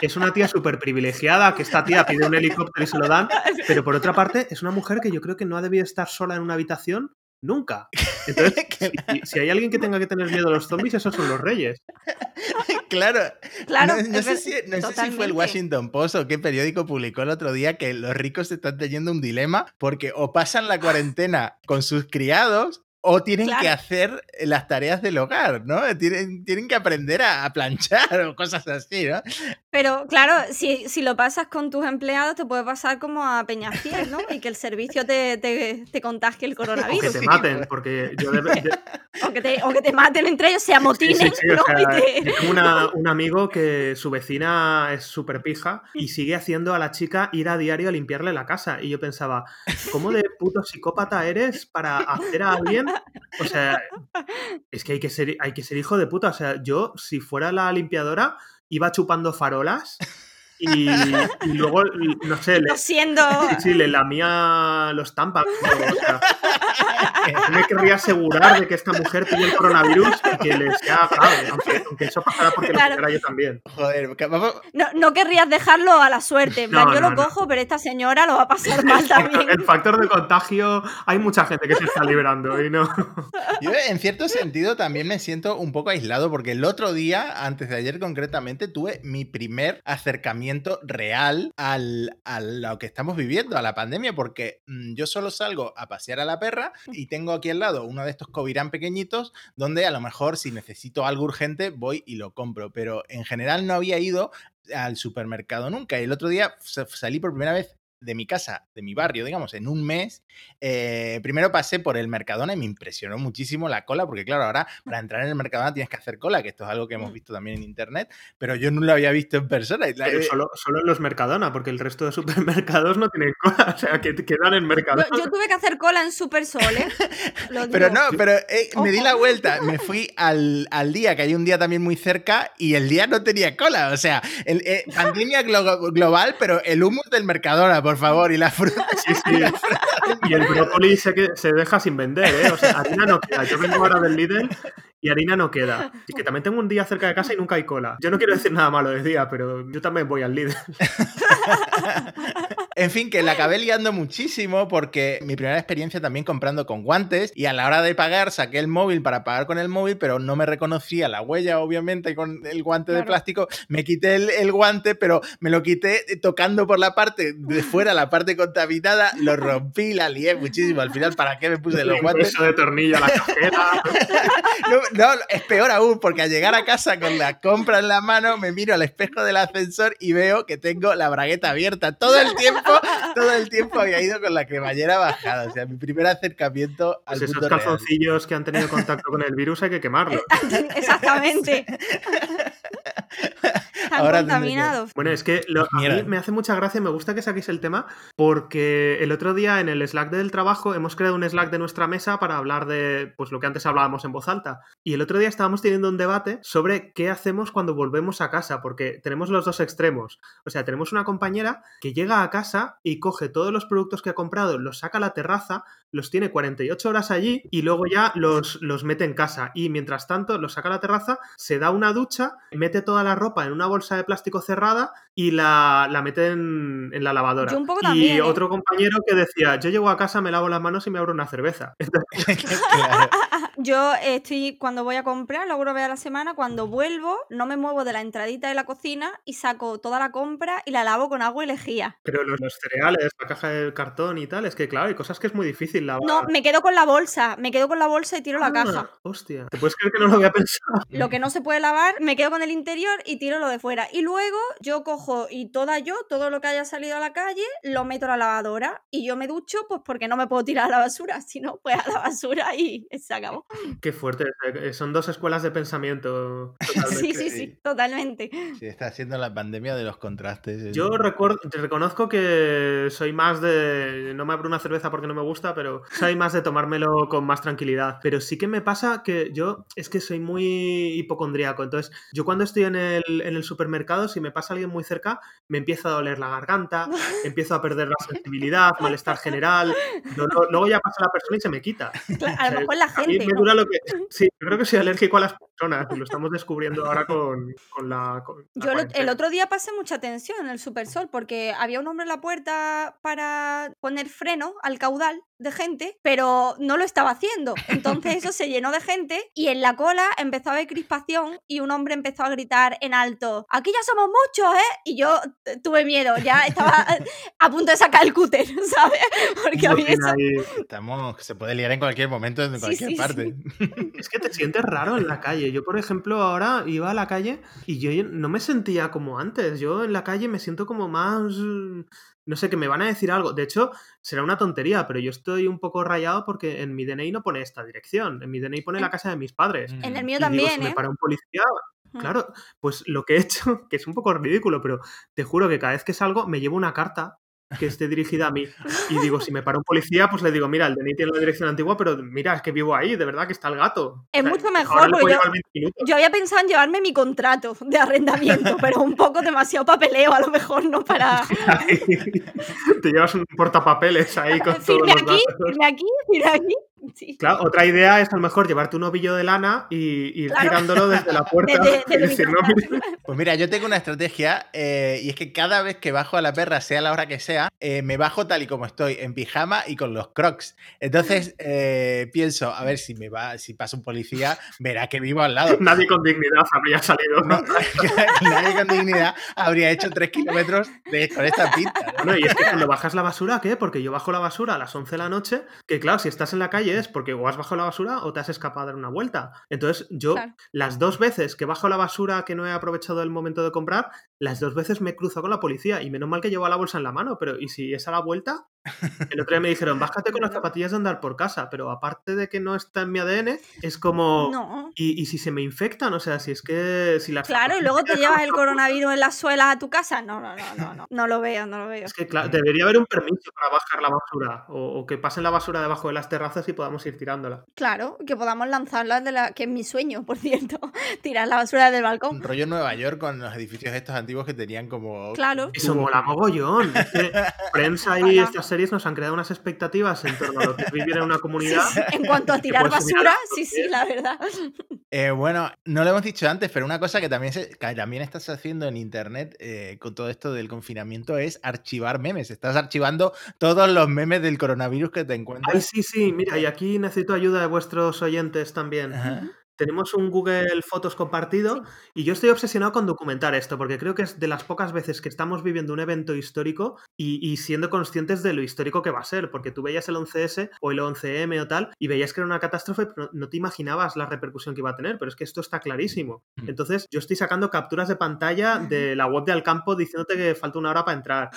es una tía súper privilegiada, que esta tía pide un helicóptero y se lo dan, pero por otra parte es una mujer que yo creo que no ha debido estar sola en una habitación nunca. Entonces, (laughs) si, si hay alguien que tenga que tener miedo a los zombies, esos son los reyes. (laughs) claro, Claro, no, no sé, si, no sé si fue el. Washington Post o qué periódico publicó el otro día que los ricos están teniendo un dilema porque o pasan la cuarentena con sus criados o tienen que hacer las tareas del hogar, ¿no? Tienen, tienen que aprender a, a planchar (laughs) o cosas así, ¿no? Pero claro, si, si lo pasas con tus empleados, te puede pasar como a Peñafiel, ¿no? Y que el servicio te, te, te contagie el O que coronavirus. te Sí, maten, pues. porque yo de, de- (laughs) O que te, o que te maten entre ellos, se amotinen, Sí, sí, sí, o sea, Y te- una- un amigo que su vecina es súper pija y sigue haciendo a la chica ir a diario a limpiarle la casa. Y yo pensaba, ¿cómo de puto psicópata eres para hacer a alguien? O sea, es que hay que ser, hay que ser hijo de puta. O sea, yo, si fuera la limpiadora, iba chupando farolas y, y luego, no sé, (laughs) le, siendo... sí, le lamía los tampax. o sea, (laughs) me querría asegurar de que esta mujer tiene el coronavirus y que le sea grave, aunque, aunque eso pasara porque Claro. lo tuviera yo también. Joder, No, no querrías dejarlo a la suerte. En plan, No, yo no, lo no. cojo, pero esta señora lo va a pasar mal también. El factor de contagio, hay mucha gente que se está librando y no. Yo en cierto sentido también me siento un poco aislado porque el otro día, antes de ayer concretamente, tuve mi primer acercamiento real al, a lo que estamos viviendo, a la pandemia, porque mm, yo solo salgo a pasear a la perra y tengo aquí al lado uno de estos Covirán pequeñitos, donde a lo mejor si necesito algo urgente voy y lo compro, pero en general no había ido al supermercado nunca. El otro día sa- salí por primera vez de mi casa, de mi barrio, digamos, en un mes. eh, primero pasé por el Mercadona y me impresionó muchísimo la cola, porque claro, ahora para entrar en el Mercadona tienes que hacer cola, que esto es algo que hemos visto también en internet, pero yo no lo había visto en persona. Pero eh, solo, solo en los Mercadona, porque el resto de supermercados no tienen cola. (laughs) O sea, que te quedan en Mercadona. yo tuve que hacer cola en Super Sol, ¿eh? (laughs) Pero no, pero eh, me di la vuelta, me fui al, al día, que hay un día también muy cerca, y el día no tenía cola. O sea, el, eh, pandemia glo- global, pero el humus del Mercadona, por favor, y la fruta. Sí, sí. (laughs) Y el brócoli se, que- se deja sin vender, ¿eh? O sea, harina no queda. Yo vengo ahora del Lidl y harina no queda. Y que también tengo un día cerca de casa y nunca hay cola. Yo no quiero decir nada malo de día, pero yo también voy al Lidl. (laughs) En fin, que la acabé liando muchísimo porque mi primera experiencia también comprando con guantes y a la hora de pagar saqué el móvil para pagar con el móvil, pero no me reconocía la huella, obviamente, con el guante de plástico. Me quité el, el guante, pero me lo quité tocando por la parte de (laughs) fuera, la parte contaminada, lo rompí, la lié muchísimo. Al final, ¿para qué me puse los guantes? de tornillo a la cajera. (laughs) No, no, es peor aún, porque al llegar a casa con la compra en la mano, me miro al espejo del ascensor y veo que tengo la bragueta abierta. Todo el tiempo, todo el tiempo había ido con la cremallera bajada. O sea, mi primer acercamiento al Pues esos real. calzoncillos que han tenido contacto con el virus hay que quemarlos. (laughs) Exactamente. (laughs) Están Ahora contaminados. Bueno, es que lo- a mí me hace mucha gracia, me gusta que saquéis el tema, porque el otro día en el Slack del trabajo hemos creado un Slack de nuestra mesa para hablar de pues lo que antes hablábamos en voz alta. Y el otro día estábamos teniendo un debate sobre qué hacemos cuando volvemos a casa, porque tenemos los dos extremos. O sea, tenemos una compañera que llega a casa y coge todos los productos que ha comprado, los saca a la terraza, los tiene 48 horas allí y luego ya los, los mete en casa. Y mientras tanto, los saca a la terraza, se da una ducha, mete toda la ropa en una bolsa de plástico cerrada y la, la mete en, en la lavadora. Yo un poco y también, ¿eh? otro compañero que decía, yo llego a casa, me lavo las manos y me abro una cerveza. (laughs) (laughs) Claro. Yo estoy, cuando voy a comprar, lo una vez a la semana, cuando vuelvo, no me muevo de la entradita de la cocina y saco toda la compra y la lavo con agua y lejía. Pero los, los cereales, la caja de cartón y tal, es que claro, hay cosas que es muy difícil lavar. No, me quedo con la bolsa, me quedo con la bolsa y tiro la Ah, caja. Hostia, ¿te puedes creer que no lo había (laughs) pensado? Lo que no se puede lavar, me quedo con el interior y tiro lo de fuera. Y luego yo cojo y toda yo, todo lo que haya salido a la calle, lo meto a la lavadora. Y yo me ducho, pues porque no me puedo tirar a la basura. (laughs) Si no, pues a la basura y se acabó. (laughs) Qué fuerte, eh, son dos escuelas de pensamiento. (laughs) Sí, sí, sí, totalmente. Sí, está haciendo la pandemia de los contrastes. Yo recuerdo, te reconozco que soy más de. No me abro una cerveza porque no me gusta, pero soy más de tomármelo con más tranquilidad. Pero sí que me pasa que yo es que soy muy hipocondríaco. Entonces, yo cuando estoy en el, en el supermercado, si me pasa alguien muy cerca, me empieza a doler la garganta, (laughs) empiezo a perder la sensibilidad, malestar general. dolor- Luego ya pasa la persona y se me quita. Claro, a lo mejor la a mí gente. dura lo que. (laughs) Sí, yo creo que soy alérgico a las personas. y Lo estamos descubriendo ahora con, con la. con la Yo el, otro día pasé mucha tensión en el Supersol porque había un hombre en la puerta para poner freno al caudal de gente, pero no lo estaba haciendo. Entonces eso se llenó de gente y en la cola empezó a haber crispación y un hombre empezó a gritar en alto, aquí ya somos muchos, ¿eh? Y yo eh, tuve miedo, ya estaba (laughs) a punto de sacar el cúter, (laughs) ¿sabes? Porque a mí eso... Estamos, se puede liar en cualquier momento, en cualquier sí, parte. (laughs) Es que te sientes raro en la calle. Yo, por ejemplo, ahora iba a la calle y yo no me sentía como antes. Yo en la calle me siento como más... mm, No sé, que me van a decir algo. De hecho, será una tontería, pero yo estoy un poco rayado porque en mi DNI no pone esta dirección. En mi DNI pone la casa de mis padres. Mm. En el Y mío digo, también, si me ¿eh? para un policía, Mm. claro, pues lo que he hecho, (laughs) que es un poco ridículo, pero te juro que cada vez que salgo me llevo una carta que esté dirigida a mí. Y digo, si me para un policía, pues le digo, mira, el DNI tiene la dirección antigua, pero mira, es que vivo ahí, de verdad que está el gato. Es O sea, mucho mejor, porque yo- llevar 20 minutos. Yo había pensado en llevarme mi contrato de arrendamiento, (laughs) pero un poco demasiado papeleo a lo mejor, ¿no? Para... (laughs) Te llevas un portapapeles ahí con (laughs) todos Firme los aquí, datos. firme aquí, firme aquí. (laughs) Sí. Claro, otra idea es a lo mejor llevarte un ovillo de lana y ir Claro. tirándolo desde la (laughs) puerta. Y decir, "No. (laughs) Pues mira, yo tengo una estrategia eh, y es que cada vez que bajo a la perra, sea la hora que sea, eh, me bajo tal y como estoy, en pijama y con los crocs. Entonces eh, pienso, a ver si me va, si pasa un policía, verá que vivo al lado. Nadie con dignidad habría salido. No, nadie con dignidad habría hecho tres kilómetros de- con esta pinta. ¿no? Bueno, y es que cuando bajas la basura, ¿qué? Porque yo bajo la basura a las 11 de la noche, que claro, si estás en la calle es porque o has bajado la basura o te has escapado a dar una vuelta. Entonces, yo, Claro. las dos veces que bajo la basura que no he aprovechado el momento de comprar, las dos veces me cruzo con la policía y menos mal que llevo la bolsa en la mano, pero ¿y si es a la vuelta? El otro día me dijeron, bájate con las zapatillas de andar por casa, pero aparte de que no está en mi ADN, es como... No. ¿Y, y si se me infectan? O sea, si es que... Si las Claro, y luego te llevas el (laughs) coronavirus en las suelas a tu casa. No, no, no, no, no. No lo veo, no lo veo. Es que claro, debería haber un permiso para bajar la basura o, o que pasen la basura debajo de las terrazas y podamos ir tirándola. Claro, que podamos lanzarla de la. que es mi sueño, por cierto. (laughs) Tirar la basura del balcón. Un rollo Nueva York con los edificios estos antiguos que tenían como... Claro. Eso mola mogollón. Es que (laughs) prensa y Ojalá. estas series nos han creado unas expectativas en torno a lo que es vivir en una (laughs) comunidad. sí, En cuanto a tirar basura, sí, sí, la verdad. Eh, bueno, no lo hemos dicho antes, pero una cosa que también, se- que también estás haciendo en internet eh, con todo esto del confinamiento es archivar memes. Estás archivando todos los memes del coronavirus que te Ay, encuentras. sí, sí, mira, y aquí necesito ayuda de vuestros oyentes también. Ajá. Tenemos un Google Fotos compartido y yo estoy obsesionado con documentar esto, porque creo que es de las pocas veces que estamos viviendo un evento histórico y, y siendo conscientes de lo histórico que va a ser, porque tú veías el 11S o el 11M o tal y veías que era una catástrofe, pero no te imaginabas la repercusión que iba a tener, pero es que esto está clarísimo. Mm. Entonces yo estoy sacando capturas de pantalla de (laughs) la web de Alcampo diciéndote que falta una hora para entrar,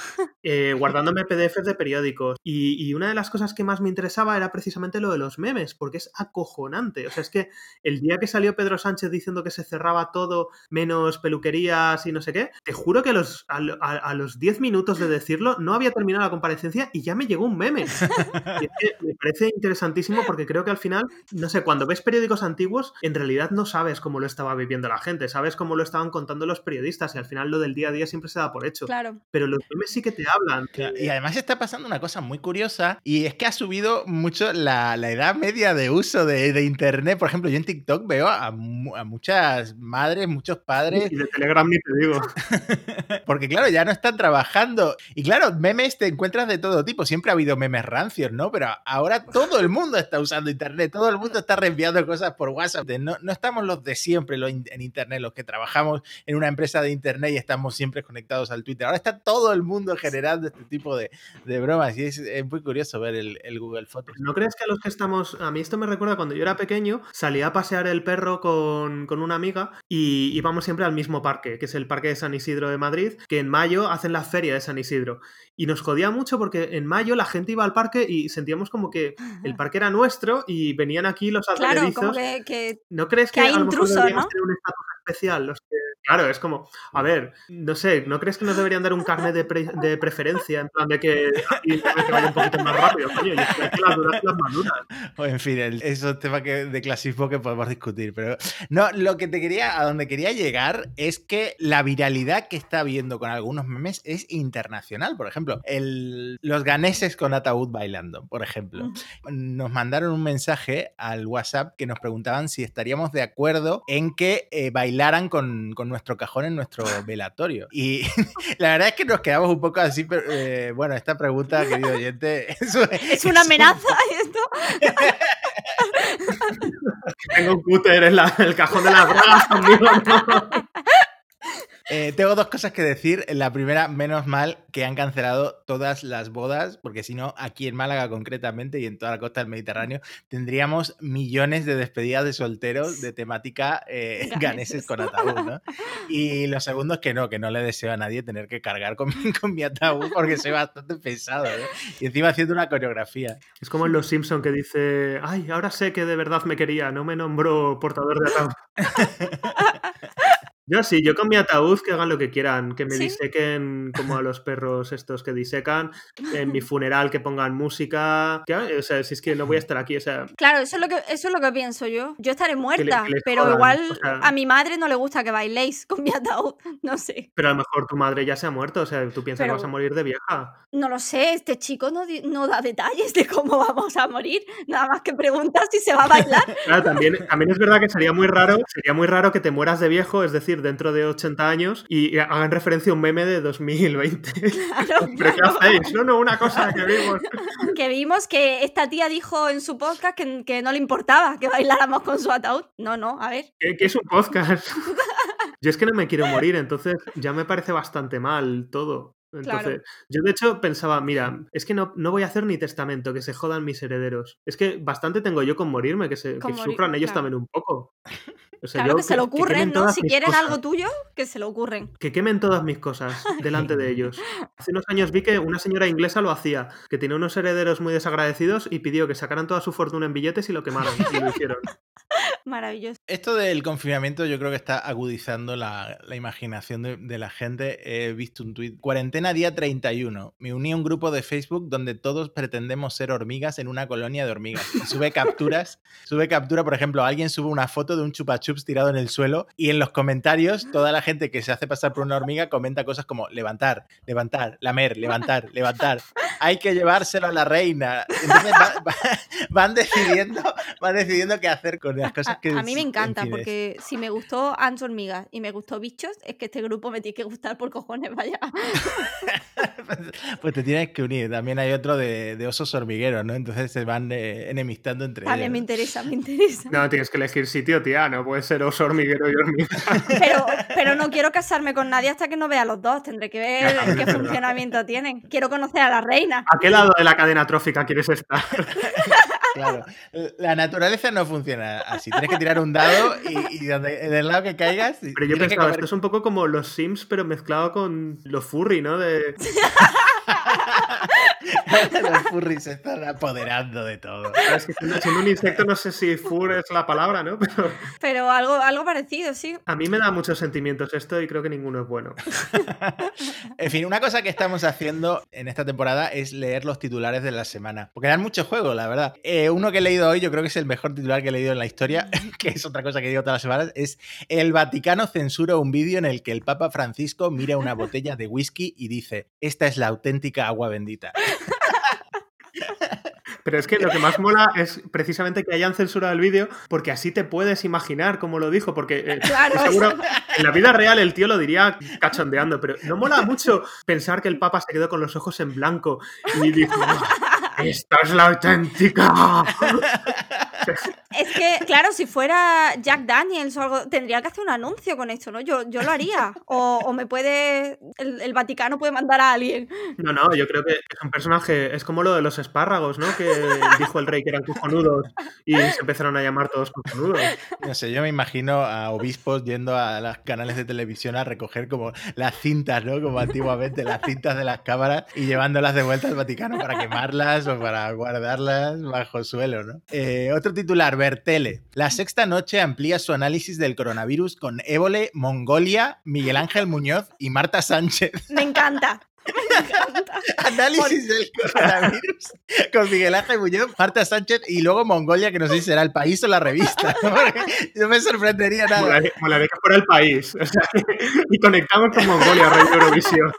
eh, guardándome PDFs de periódicos y, y una de las cosas que más me interesaba era precisamente lo de los memes, porque es acojonante. O sea, es que el día que salió Pedro Sánchez diciendo que se cerraba todo menos peluquerías y no sé qué, te juro que a los, a, a- a los 10 minutos de decirlo no había terminado la comparecencia y ya me llegó un meme. (laughs) Y es que me parece interesantísimo porque creo que al final, no sé, cuando ves periódicos antiguos, en realidad no sabes cómo lo estaba viviendo la gente, sabes cómo lo estaban contando los periodistas y al final lo del día a día siempre se da por hecho. Claro. Pero los memes sí que te hablan. Claro, Y además está pasando una cosa muy curiosa y es que ha subido mucho la, la edad media de uso de, de Internet. Por ejemplo, yo en TikTok veo a, mu- a muchas madres, muchos padres, Y de Telegram ni te digo. (laughs) porque claro, ya no están trabajando. Y claro, memes te encuentras de todo tipo. Siempre ha habido memes rancios, ¿no? Pero ahora todo el mundo está usando Internet, todo el mundo está reenviando cosas por WhatsApp. No, no estamos los de siempre los in- en Internet, los que trabajamos en una empresa de Internet y estamos siempre conectados al Twitter. Ahora está todo el mundo generando este tipo de, de bromas y es, es muy curioso ver el, el Google Fotos. ¿No crees que a los que estamos... A mí esto me recuerda cuando yo era pequeño, salía a pasear el perro con, con una amiga y íbamos siempre al mismo parque, que es el Parque de San Isidro de Madrid, que en mayo hacen la feria de San Isidro. Y nos jodía mucho porque en mayo la gente iba al parque y sentíamos como que el parque era nuestro y venían aquí los Claro, como que, que- ¿No crees que que, hay a lo mejor intrusos, deberíamos ¿no? tener un estatus especial? Los que- Claro, es como, a ver, no sé, ¿no crees que nos deberían dar un carnet de, pre- de preferencia? En plan de que aquí que vaya un poquito más rápido, coño, y es que las duras las maduras. (laughs) O en fin, el- esos temas que, de clasismo que podemos discutir. Pero no, lo que te quería, a donde quería llegar es que la viralidad que está habiendo con algunos memes es internacional. Por ejemplo, el, los ganeses con ataúd bailando, por ejemplo. Nos mandaron un mensaje al WhatsApp que nos preguntaban si estaríamos de acuerdo en que eh, bailaran con, con nuestro cajón en nuestro (laughs) velatorio. Y (laughs) la verdad es que nos quedamos un poco así, pero, eh, bueno, esta pregunta, querido oyente, (laughs) es, es una un amenaza esto. Tengo un cúter en la- el cajón de las bragas conmigo, ¿no? Eh, tengo dos cosas que decir. La primera, menos mal que han cancelado todas las bodas, porque si no, aquí en Málaga concretamente y en toda la costa del Mediterráneo, tendríamos millones de despedidas de solteros de temática eh, Ganeses. con ataúd, ¿no? Y lo segundo es que no, que no le deseo a nadie tener que cargar con, mi- con mi ataúd porque soy bastante pesado, ¿no? Y encima haciendo una coreografía. Es como en Los Simpson que dice, ay, ahora sé que de verdad me quería, no me nombró portador de ataúd. (laughs) Yo sí, yo con mi ataúd que hagan lo que quieran, que me ¿Sí? disequen como a los perros estos que disecan, en mi (laughs) funeral que pongan música, que, o sea, si es que no voy a estar aquí, o sea, Claro, eso es lo que, eso es lo que pienso yo. Yo estaré muerta, que pero jodan, igual o sea- a mi madre no le gusta que bailéis con mi ataúd. (laughs) No sé. pero a lo mejor tu madre ya se ha muerto, o sea, tú piensas Pero- que vas a morir de vieja. No lo sé, este chico no, no da detalles de cómo (laughs) vamos a morir. Nada más que pregunta si se va a bailar. Claro, también, también es verdad que sería muy raro, sería muy raro que te mueras de viejo, es decir, dentro de 80 años, y hagan referencia a un meme de 2020. (laughs) Claro, (laughs) ¿Pero qué hacéis? No, no, una cosa que (laughs) vimos. Que vimos que esta tía dijo en su podcast que, que no le importaba que bailáramos con su ataúd. No, no, a ver. ¿Qué, qué es un podcast? Yo es que no me quiero morir, entonces ya me parece bastante mal todo. Entonces, Claro. yo de hecho pensaba, mira, es que no, no voy a hacer ni testamento, que se jodan mis herederos. Es que bastante tengo yo con morirme, que, se, Con que morir, sufran ellos claro. también un poco. (laughs) O sea, Claro que se lo ocurren, ¿no? Si quieren cosas, algo tuyo, que se lo ocurren. Que quemen todas mis cosas (laughs) delante de ellos. Hace unos años vi que una señora inglesa lo hacía, que tenía unos herederos muy desagradecidos y pidió que sacaran toda su fortuna en billetes y lo quemaran. Y lo hicieron. (laughs) Maravilloso. Esto del confinamiento yo creo que está agudizando la, la imaginación de, de la gente. He visto un tuit. Cuarentena día 31. Me uní a un grupo de Facebook donde todos pretendemos ser hormigas en una colonia de hormigas. Y sube capturas. (laughs) Sube captura, por ejemplo, alguien sube una foto de un chupa chups tirado en el suelo y en los comentarios toda la gente que se hace pasar por una hormiga comenta cosas como levantar, levantar, lamer, levantar, levantar. Hay que llevárselo a la reina. Entonces va- va- (laughs) van decidiendo, van decidiendo qué hacer con las cosas A, que a mí me en encanta, porque si me gustó Ants Hormigas y me gustó Bichos, es que este grupo me tiene que gustar por cojones, vaya. (laughs) pues te tienes que unir. También hay otro de, de osos hormigueros, ¿no? Entonces se van eh, enemistando entre También me ellos. interesa, me interesa. No, tienes que elegir sitio, tía. No puede ser oso, hormiguero y hormiga. (laughs) Pero, pero no quiero casarme con nadie hasta que no vea los dos. Tendré que ver (laughs) qué funcionamiento tienen. Quiero conocer a la reina. ¿A qué lado de la cadena trófica quieres estar? Claro. La naturaleza no funciona así. Tienes que tirar un dado y, y donde, del lado que caigas. Pero yo que pensaba, comer- esto es un poco como los Sims, pero mezclado con los furry, ¿no? De... (laughs) (laughs) Los furries se están apoderando de todo. Es que siendo, siendo un insecto no sé si fur es la palabra, ¿no? (laughs) Pero Pero algo, algo parecido, sí. a mí me da muchos sentimientos esto y creo que ninguno es bueno. (laughs) En fin, una cosa que estamos haciendo en esta temporada es leer los titulares de la semana. Porque dan mucho juego, la verdad. Eh, uno que he leído hoy, yo creo que es el mejor titular que he leído en la historia, que es otra cosa que digo todas las semanas, es el Vaticano censura un vídeo en el que el Papa Francisco mira una botella de whisky y dice, esta es la auténtica agua bendita. Pero es que lo que más mola es precisamente que hayan censurado el vídeo, porque así te puedes imaginar cómo lo dijo, porque eh, Claro, seguro en la vida real el tío lo diría cachondeando, pero no mola mucho pensar que el Papa se quedó con los ojos en blanco y dijo, esta es la auténtica. Es que, claro, si fuera Jack Daniels o algo, tendría que hacer un anuncio con esto, ¿no? Yo, yo lo haría. O, o me puede. El, el Vaticano puede mandar a alguien. No, no, yo creo que es un personaje, es como lo de los espárragos, ¿no? Que dijo el rey que eran cojonudos y se empezaron a llamar todos cojonudos. No sé, yo me imagino a obispos yendo a los canales de televisión a recoger como las cintas, ¿no? Como antiguamente, las cintas de las cámaras y llevándolas de vuelta al Vaticano para quemarlas o para guardarlas bajo suelo, ¿no? Eh, otro titular, Bertele. La sexta noche amplía su análisis del coronavirus con Évole, Mongolia, Miguel Ángel Muñoz y Marta Sánchez. Me encanta. (laughs) Me encanta. Análisis del coronavirus con Miguel Ángel Muñoz, Marta Sánchez y luego Mongolia, que no sé si será el país o la revista. (laughs) No me sorprendería nada. Molaría, molaría que fuera el país. o sea, (laughs) y conectamos con Mongolia, rey de Eurovisión.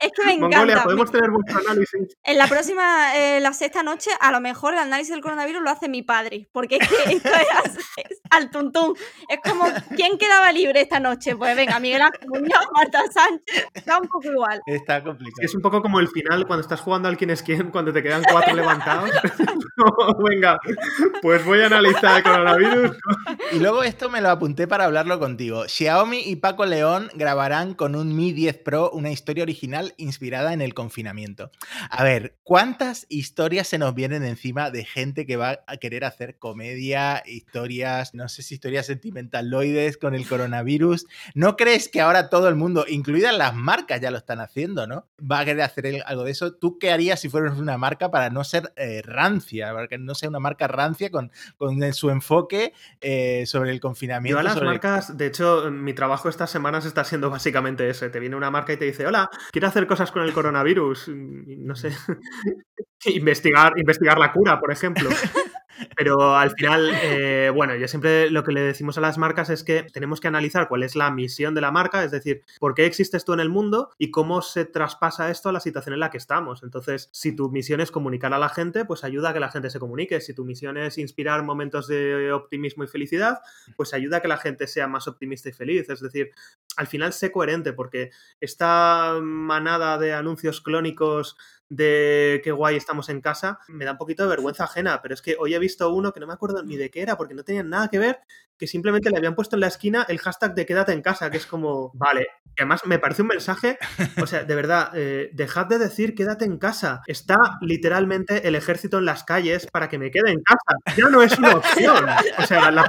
Es que me Mongolia, encanta. ¿podemos tener vuestro análisis? En la próxima, eh, la sexta noche, a lo mejor el análisis del coronavirus lo hace mi padre. Porque es que esto es, es al tuntún. Es como, ¿quién quedaba libre esta noche? Pues venga, Miguel Ángel Muñoz, (laughs) Marta Sánchez. Da un poco igual. Está complicado. Es un poco como el final cuando estás jugando al quién es quién, cuando te quedan cuatro levantados. No, (laughs) venga, pues voy a analizar el coronavirus. Y luego esto me lo apunté para hablarlo contigo. Xiaomi y Paco León grabarán con un Mi 10 Pro una historia original inspirada en el confinamiento. A ver, ¿cuántas historias se nos vienen encima de gente que va a querer hacer comedia, historias, no sé si historias sentimentaloides con el coronavirus? ¿No crees que ahora todo el mundo, incluidas las marcas, ya lo están haciendo, ¿no? Va a querer hacer algo de eso. ¿Tú qué harías si fueras una marca para no ser eh, rancia para que no sea una marca rancia con, con su enfoque eh, sobre el confinamiento. Yo a las sobre- marcas, de hecho, mi trabajo estas semanas está siendo básicamente ese. Te viene una marca y te dice, hola, quiero hacer cosas con el coronavirus. No sé. (laughs) (laughs) investigar, investigar la cura, por ejemplo. (laughs) Pero al final, eh, bueno, yo siempre lo que le decimos a las marcas es que tenemos que analizar cuál es la misión de la marca, es decir, por qué existes tú en el mundo y cómo se traspasa esto a la situación en la que estamos. Entonces, si tu misión es comunicar a la gente, pues ayuda a que la gente se comunique. Si tu misión es inspirar momentos de optimismo y felicidad, pues ayuda a que la gente sea más optimista y feliz. Es decir, al final sé coherente porque esta manada de anuncios clónicos de qué guay estamos en casa, me da un poquito de vergüenza ajena, pero es que hoy he visto uno que no me acuerdo ni de qué era, porque no tenían nada que ver, que simplemente le habían puesto en la esquina el hashtag de quédate en casa, que es como, vale, además me parece un mensaje, o sea, de verdad, eh, dejad de decir quédate en casa, está literalmente el ejército en las calles para que me quede en casa, ya no es una opción, o sea, la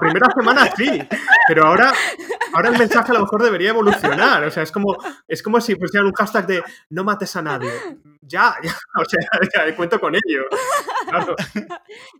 primera semana sí, pero ahora... Ahora el mensaje a lo mejor debería evolucionar. O sea, es como, es como si pusieran un hashtag de no mates a nadie. Ya, ya, (laughs) o sea, ya cuento con ello. Claro. (laughs)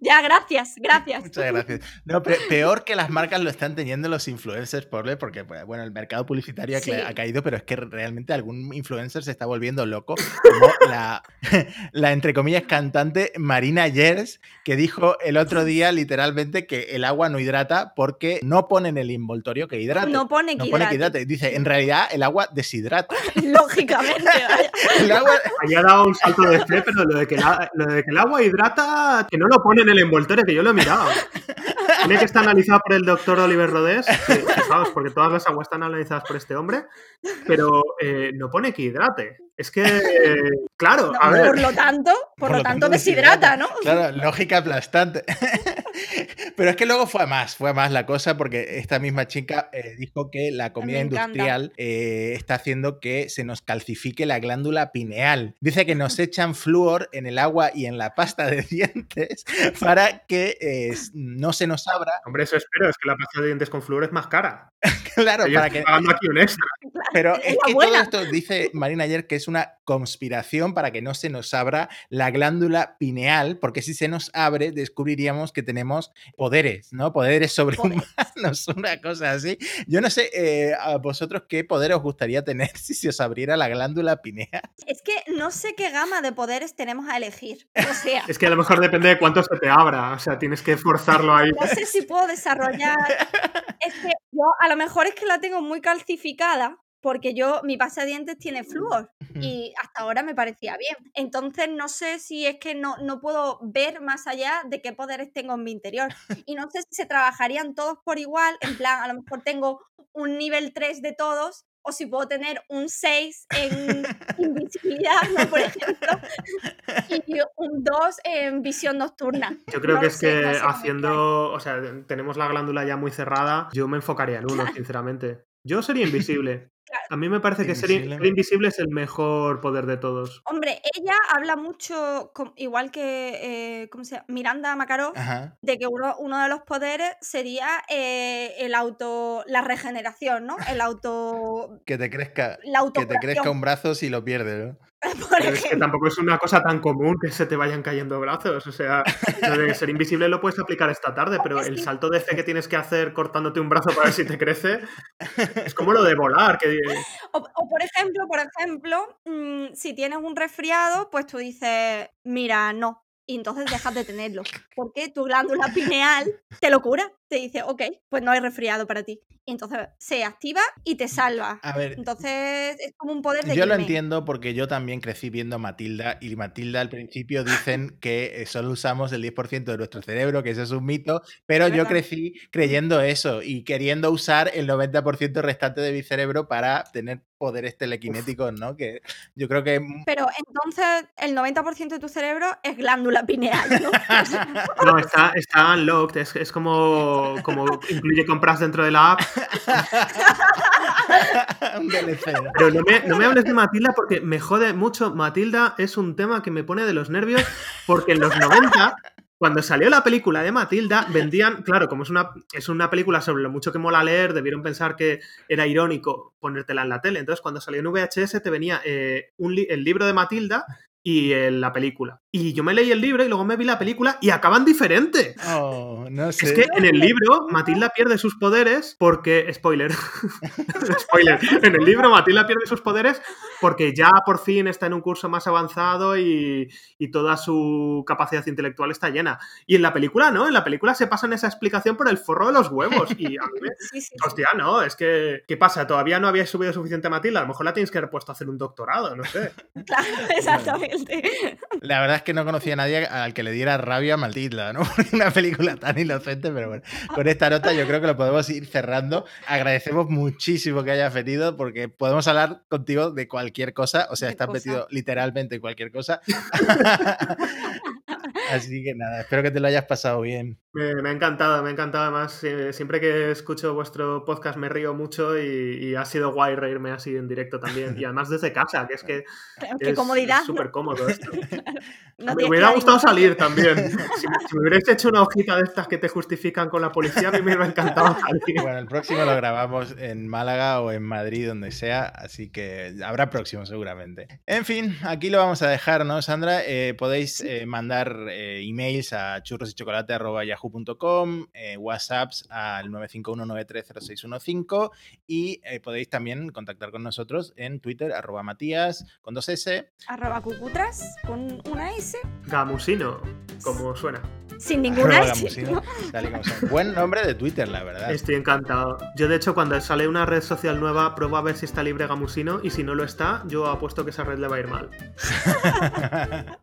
Ya, gracias, gracias. Muchas gracias. No, pe- peor que las marcas lo están teniendo los influencers, por porque pues, bueno, el mercado publicitario ha, Sí. cla- ha caído, pero es que realmente algún influencer se está volviendo loco, como la, (laughs) la entre comillas cantante Marina Yers, que dijo el otro día literalmente que el agua no hidrata porque no ponen el envoltorio que hidrate. No pone No que pone que hidrate. Dice, en realidad el agua deshidrata. Lógicamente, vaya. El agua, un salto de fe, pero lo de, que lo de que el agua hidrata, que no lo pone en el envoltorio, que yo lo he mirado. Tiene que estar analizado por el doctor Oliver Rodés, que, porque todas las aguas están analizadas por este hombre, pero eh, eh, que hidrate. Es que, (laughs) claro, No, a ver, por lo tanto, por, lo tanto, deshidrata, ¿no? Claro, lógica aplastante. (laughs) Pero es que luego fue a más, fue a más la cosa porque esta misma chica eh, dijo que la comida Me encanta. industrial eh, está haciendo que se nos calcifique la glándula pineal. Dice que nos echan flúor en el agua y en la pasta de (laughs) dientes para que eh, no se nos abra. hombre, eso espero, es que la pasta de dientes con flúor es más cara. Claro, para que pagando aquí un extra. (laughs) Pero Es que todo esto dice Marina ayer que es una conspiración para que no se nos abra la glándula pineal, porque si se nos abre descubriríamos que tenemos poderes, ¿no? Poderes sobrehumanos, (laughs) una cosa así. Yo no sé eh, a vosotros qué poder os gustaría tener (laughs) si se os abriera la glándula pineal. Es que no sé qué gama de poderes tenemos a elegir. O sea, Es que a lo mejor depende de cuánto se te abra, o sea, tienes que forzarlo ahí. no sé si puedo desarrollar. Es que yo a lo mejor es que la tengo muy calcificada porque yo, mi pasta de dientes tiene flúor y hasta ahora me parecía bien. Entonces no sé si es que no, no puedo ver más allá de qué poderes tengo en mi interior. (laughs) Y no sé si se trabajarían todos por igual, en plan, a lo mejor tengo un nivel 3 de todos o si puedo tener un 6 en (laughs) invisibilidad, ¿no? por ejemplo, y un 2 en visión nocturna. Yo creo No que es sé, que no sé cómo haciendo, o sea, tenemos la glándula ya muy cerrada, yo me enfocaría en uno, sinceramente. Yo sería invisible. Claro. A mí me parece que ser, Invisible. ser invisible es el mejor poder de todos. Hombre, ella habla mucho, igual que eh, ¿cómo se llama? Miranda Makarov, Ajá. de que uno, uno de los poderes sería eh, el auto, la regeneración, ¿no? El auto, Que te crezca, la que te crezca un brazo si lo pierdes, ¿no? (laughs) Pero es que tampoco es una cosa tan común que se te vayan cayendo brazos. O sea, lo de ser invisible lo puedes aplicar esta tarde, pero el salto de fe que tienes que hacer cortándote un brazo para ver si te crece es como lo de volar, que O, o, por ejemplo, por ejemplo, mm, si tienes un resfriado, pues tú dices, mira, no. Y entonces dejas de tenerlo. Porque tu glándula pineal te lo cura. Te dice, ok, pues no hay resfriado para ti. Y entonces se activa y te salva. A ver, Entonces es como un poder de Yo lo entiendo porque yo también crecí viendo Matilda y Matilda al principio dicen que eh, solo usamos el 10% de nuestro cerebro, que eso es un mito, pero yo crecí creyendo eso y queriendo usar el 90% restante de mi cerebro para tener poderes telequinéticos, ¿no? Que yo creo que... mm, Pero entonces el 90% de tu cerebro es glándula pineal, ¿no? (laughs) (laughs) No, está, está unlocked, es, es como, como incluye compras dentro de la app. (laughs) Pero no me, no me hables de Matilda porque me jode mucho. Matilda es un tema que me pone de los nervios porque en los 90, cuando salió la película de Matilda, vendían, claro, como es una, es una película sobre lo mucho que mola leer, debieron pensar que era irónico ponértela en la tele. Entonces, cuando salió en VHS, te venía eh, un li- el libro de Matilda y eh, la película. Y yo me leí el libro y luego me vi la película y acaban diferente. Oh, no sé. Es que en el libro Matilda pierde sus poderes porque. Spoiler. (laughs) Spoiler. En el libro Matilda pierde sus poderes porque ya por fin está en un curso más avanzado y, y toda su capacidad intelectual está llena. Y en la película no, en la película se pasan esa explicación por el forro de los huevos. Y a mí me, (laughs) Sí, sí, sí. Hostia, no, es que. ¿Qué pasa? Todavía no habías subido suficiente a Matilda. A lo mejor la tienes que haber puesto a hacer un doctorado, no sé. (laughs) Claro, exactamente. La verdad es que no conocía a nadie al que le diera rabia Matilda, ¿no? (laughs) Una película tan inocente, pero bueno, con esta nota yo creo que lo podemos ir cerrando. Agradecemos muchísimo que hayas venido porque podemos hablar contigo de cualquier cosa, o sea, ¿Qué estás cosa? metido literalmente en cualquier cosa. (laughs) Así que nada, espero que te lo hayas pasado bien. Me, me ha encantado, me ha encantado. Además, eh, siempre que escucho vuestro podcast me río mucho y, y ha sido guay reírme así en directo también. Y además desde casa, que es que (laughs) Qué es comodidad. súper cómodo esto. (laughs) No me hubiera gustado ningún- salir también. (laughs) Si, me- si me hubierais hecho una hojita de estas que te justifican con la policía, a mí me hubiera encantado salir. Bueno, el próximo lo grabamos en Málaga o en Madrid, donde sea, así que habrá próximo seguramente. En fin, aquí lo vamos a dejar, ¿no, Sandra? Eh, podéis eh, mandar eh, emails a churrosychocolate.yahoo.com, eh, whatsapps al 951930615 y eh, podéis también contactar con nosotros en Twitter, arroba Matías, con dos S. Arroba cucutras con una S. Gamusino, como suena. Sin ninguna arroba S. Gamusino, ¿no? tal y como son. Buen nombre de Twitter, la verdad. Estoy encantado. Yo, de hecho, cuando sale una red social nueva, pruebo a ver si está libre Gamusino y si no lo está, yo apuesto que esa red le va a ir mal. (laughs)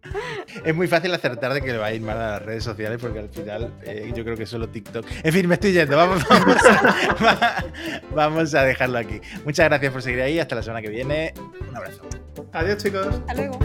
es muy fácil acertar de que le va a ir mal a las redes sociales porque al final eh, yo creo que solo TikTok. En fin, me estoy yendo. Vamos, (laughs) vamos, a, vamos a dejarlo aquí. Muchas gracias por seguir ahí. Hasta la semana que viene. Un abrazo. Adiós, chicos. Hasta luego.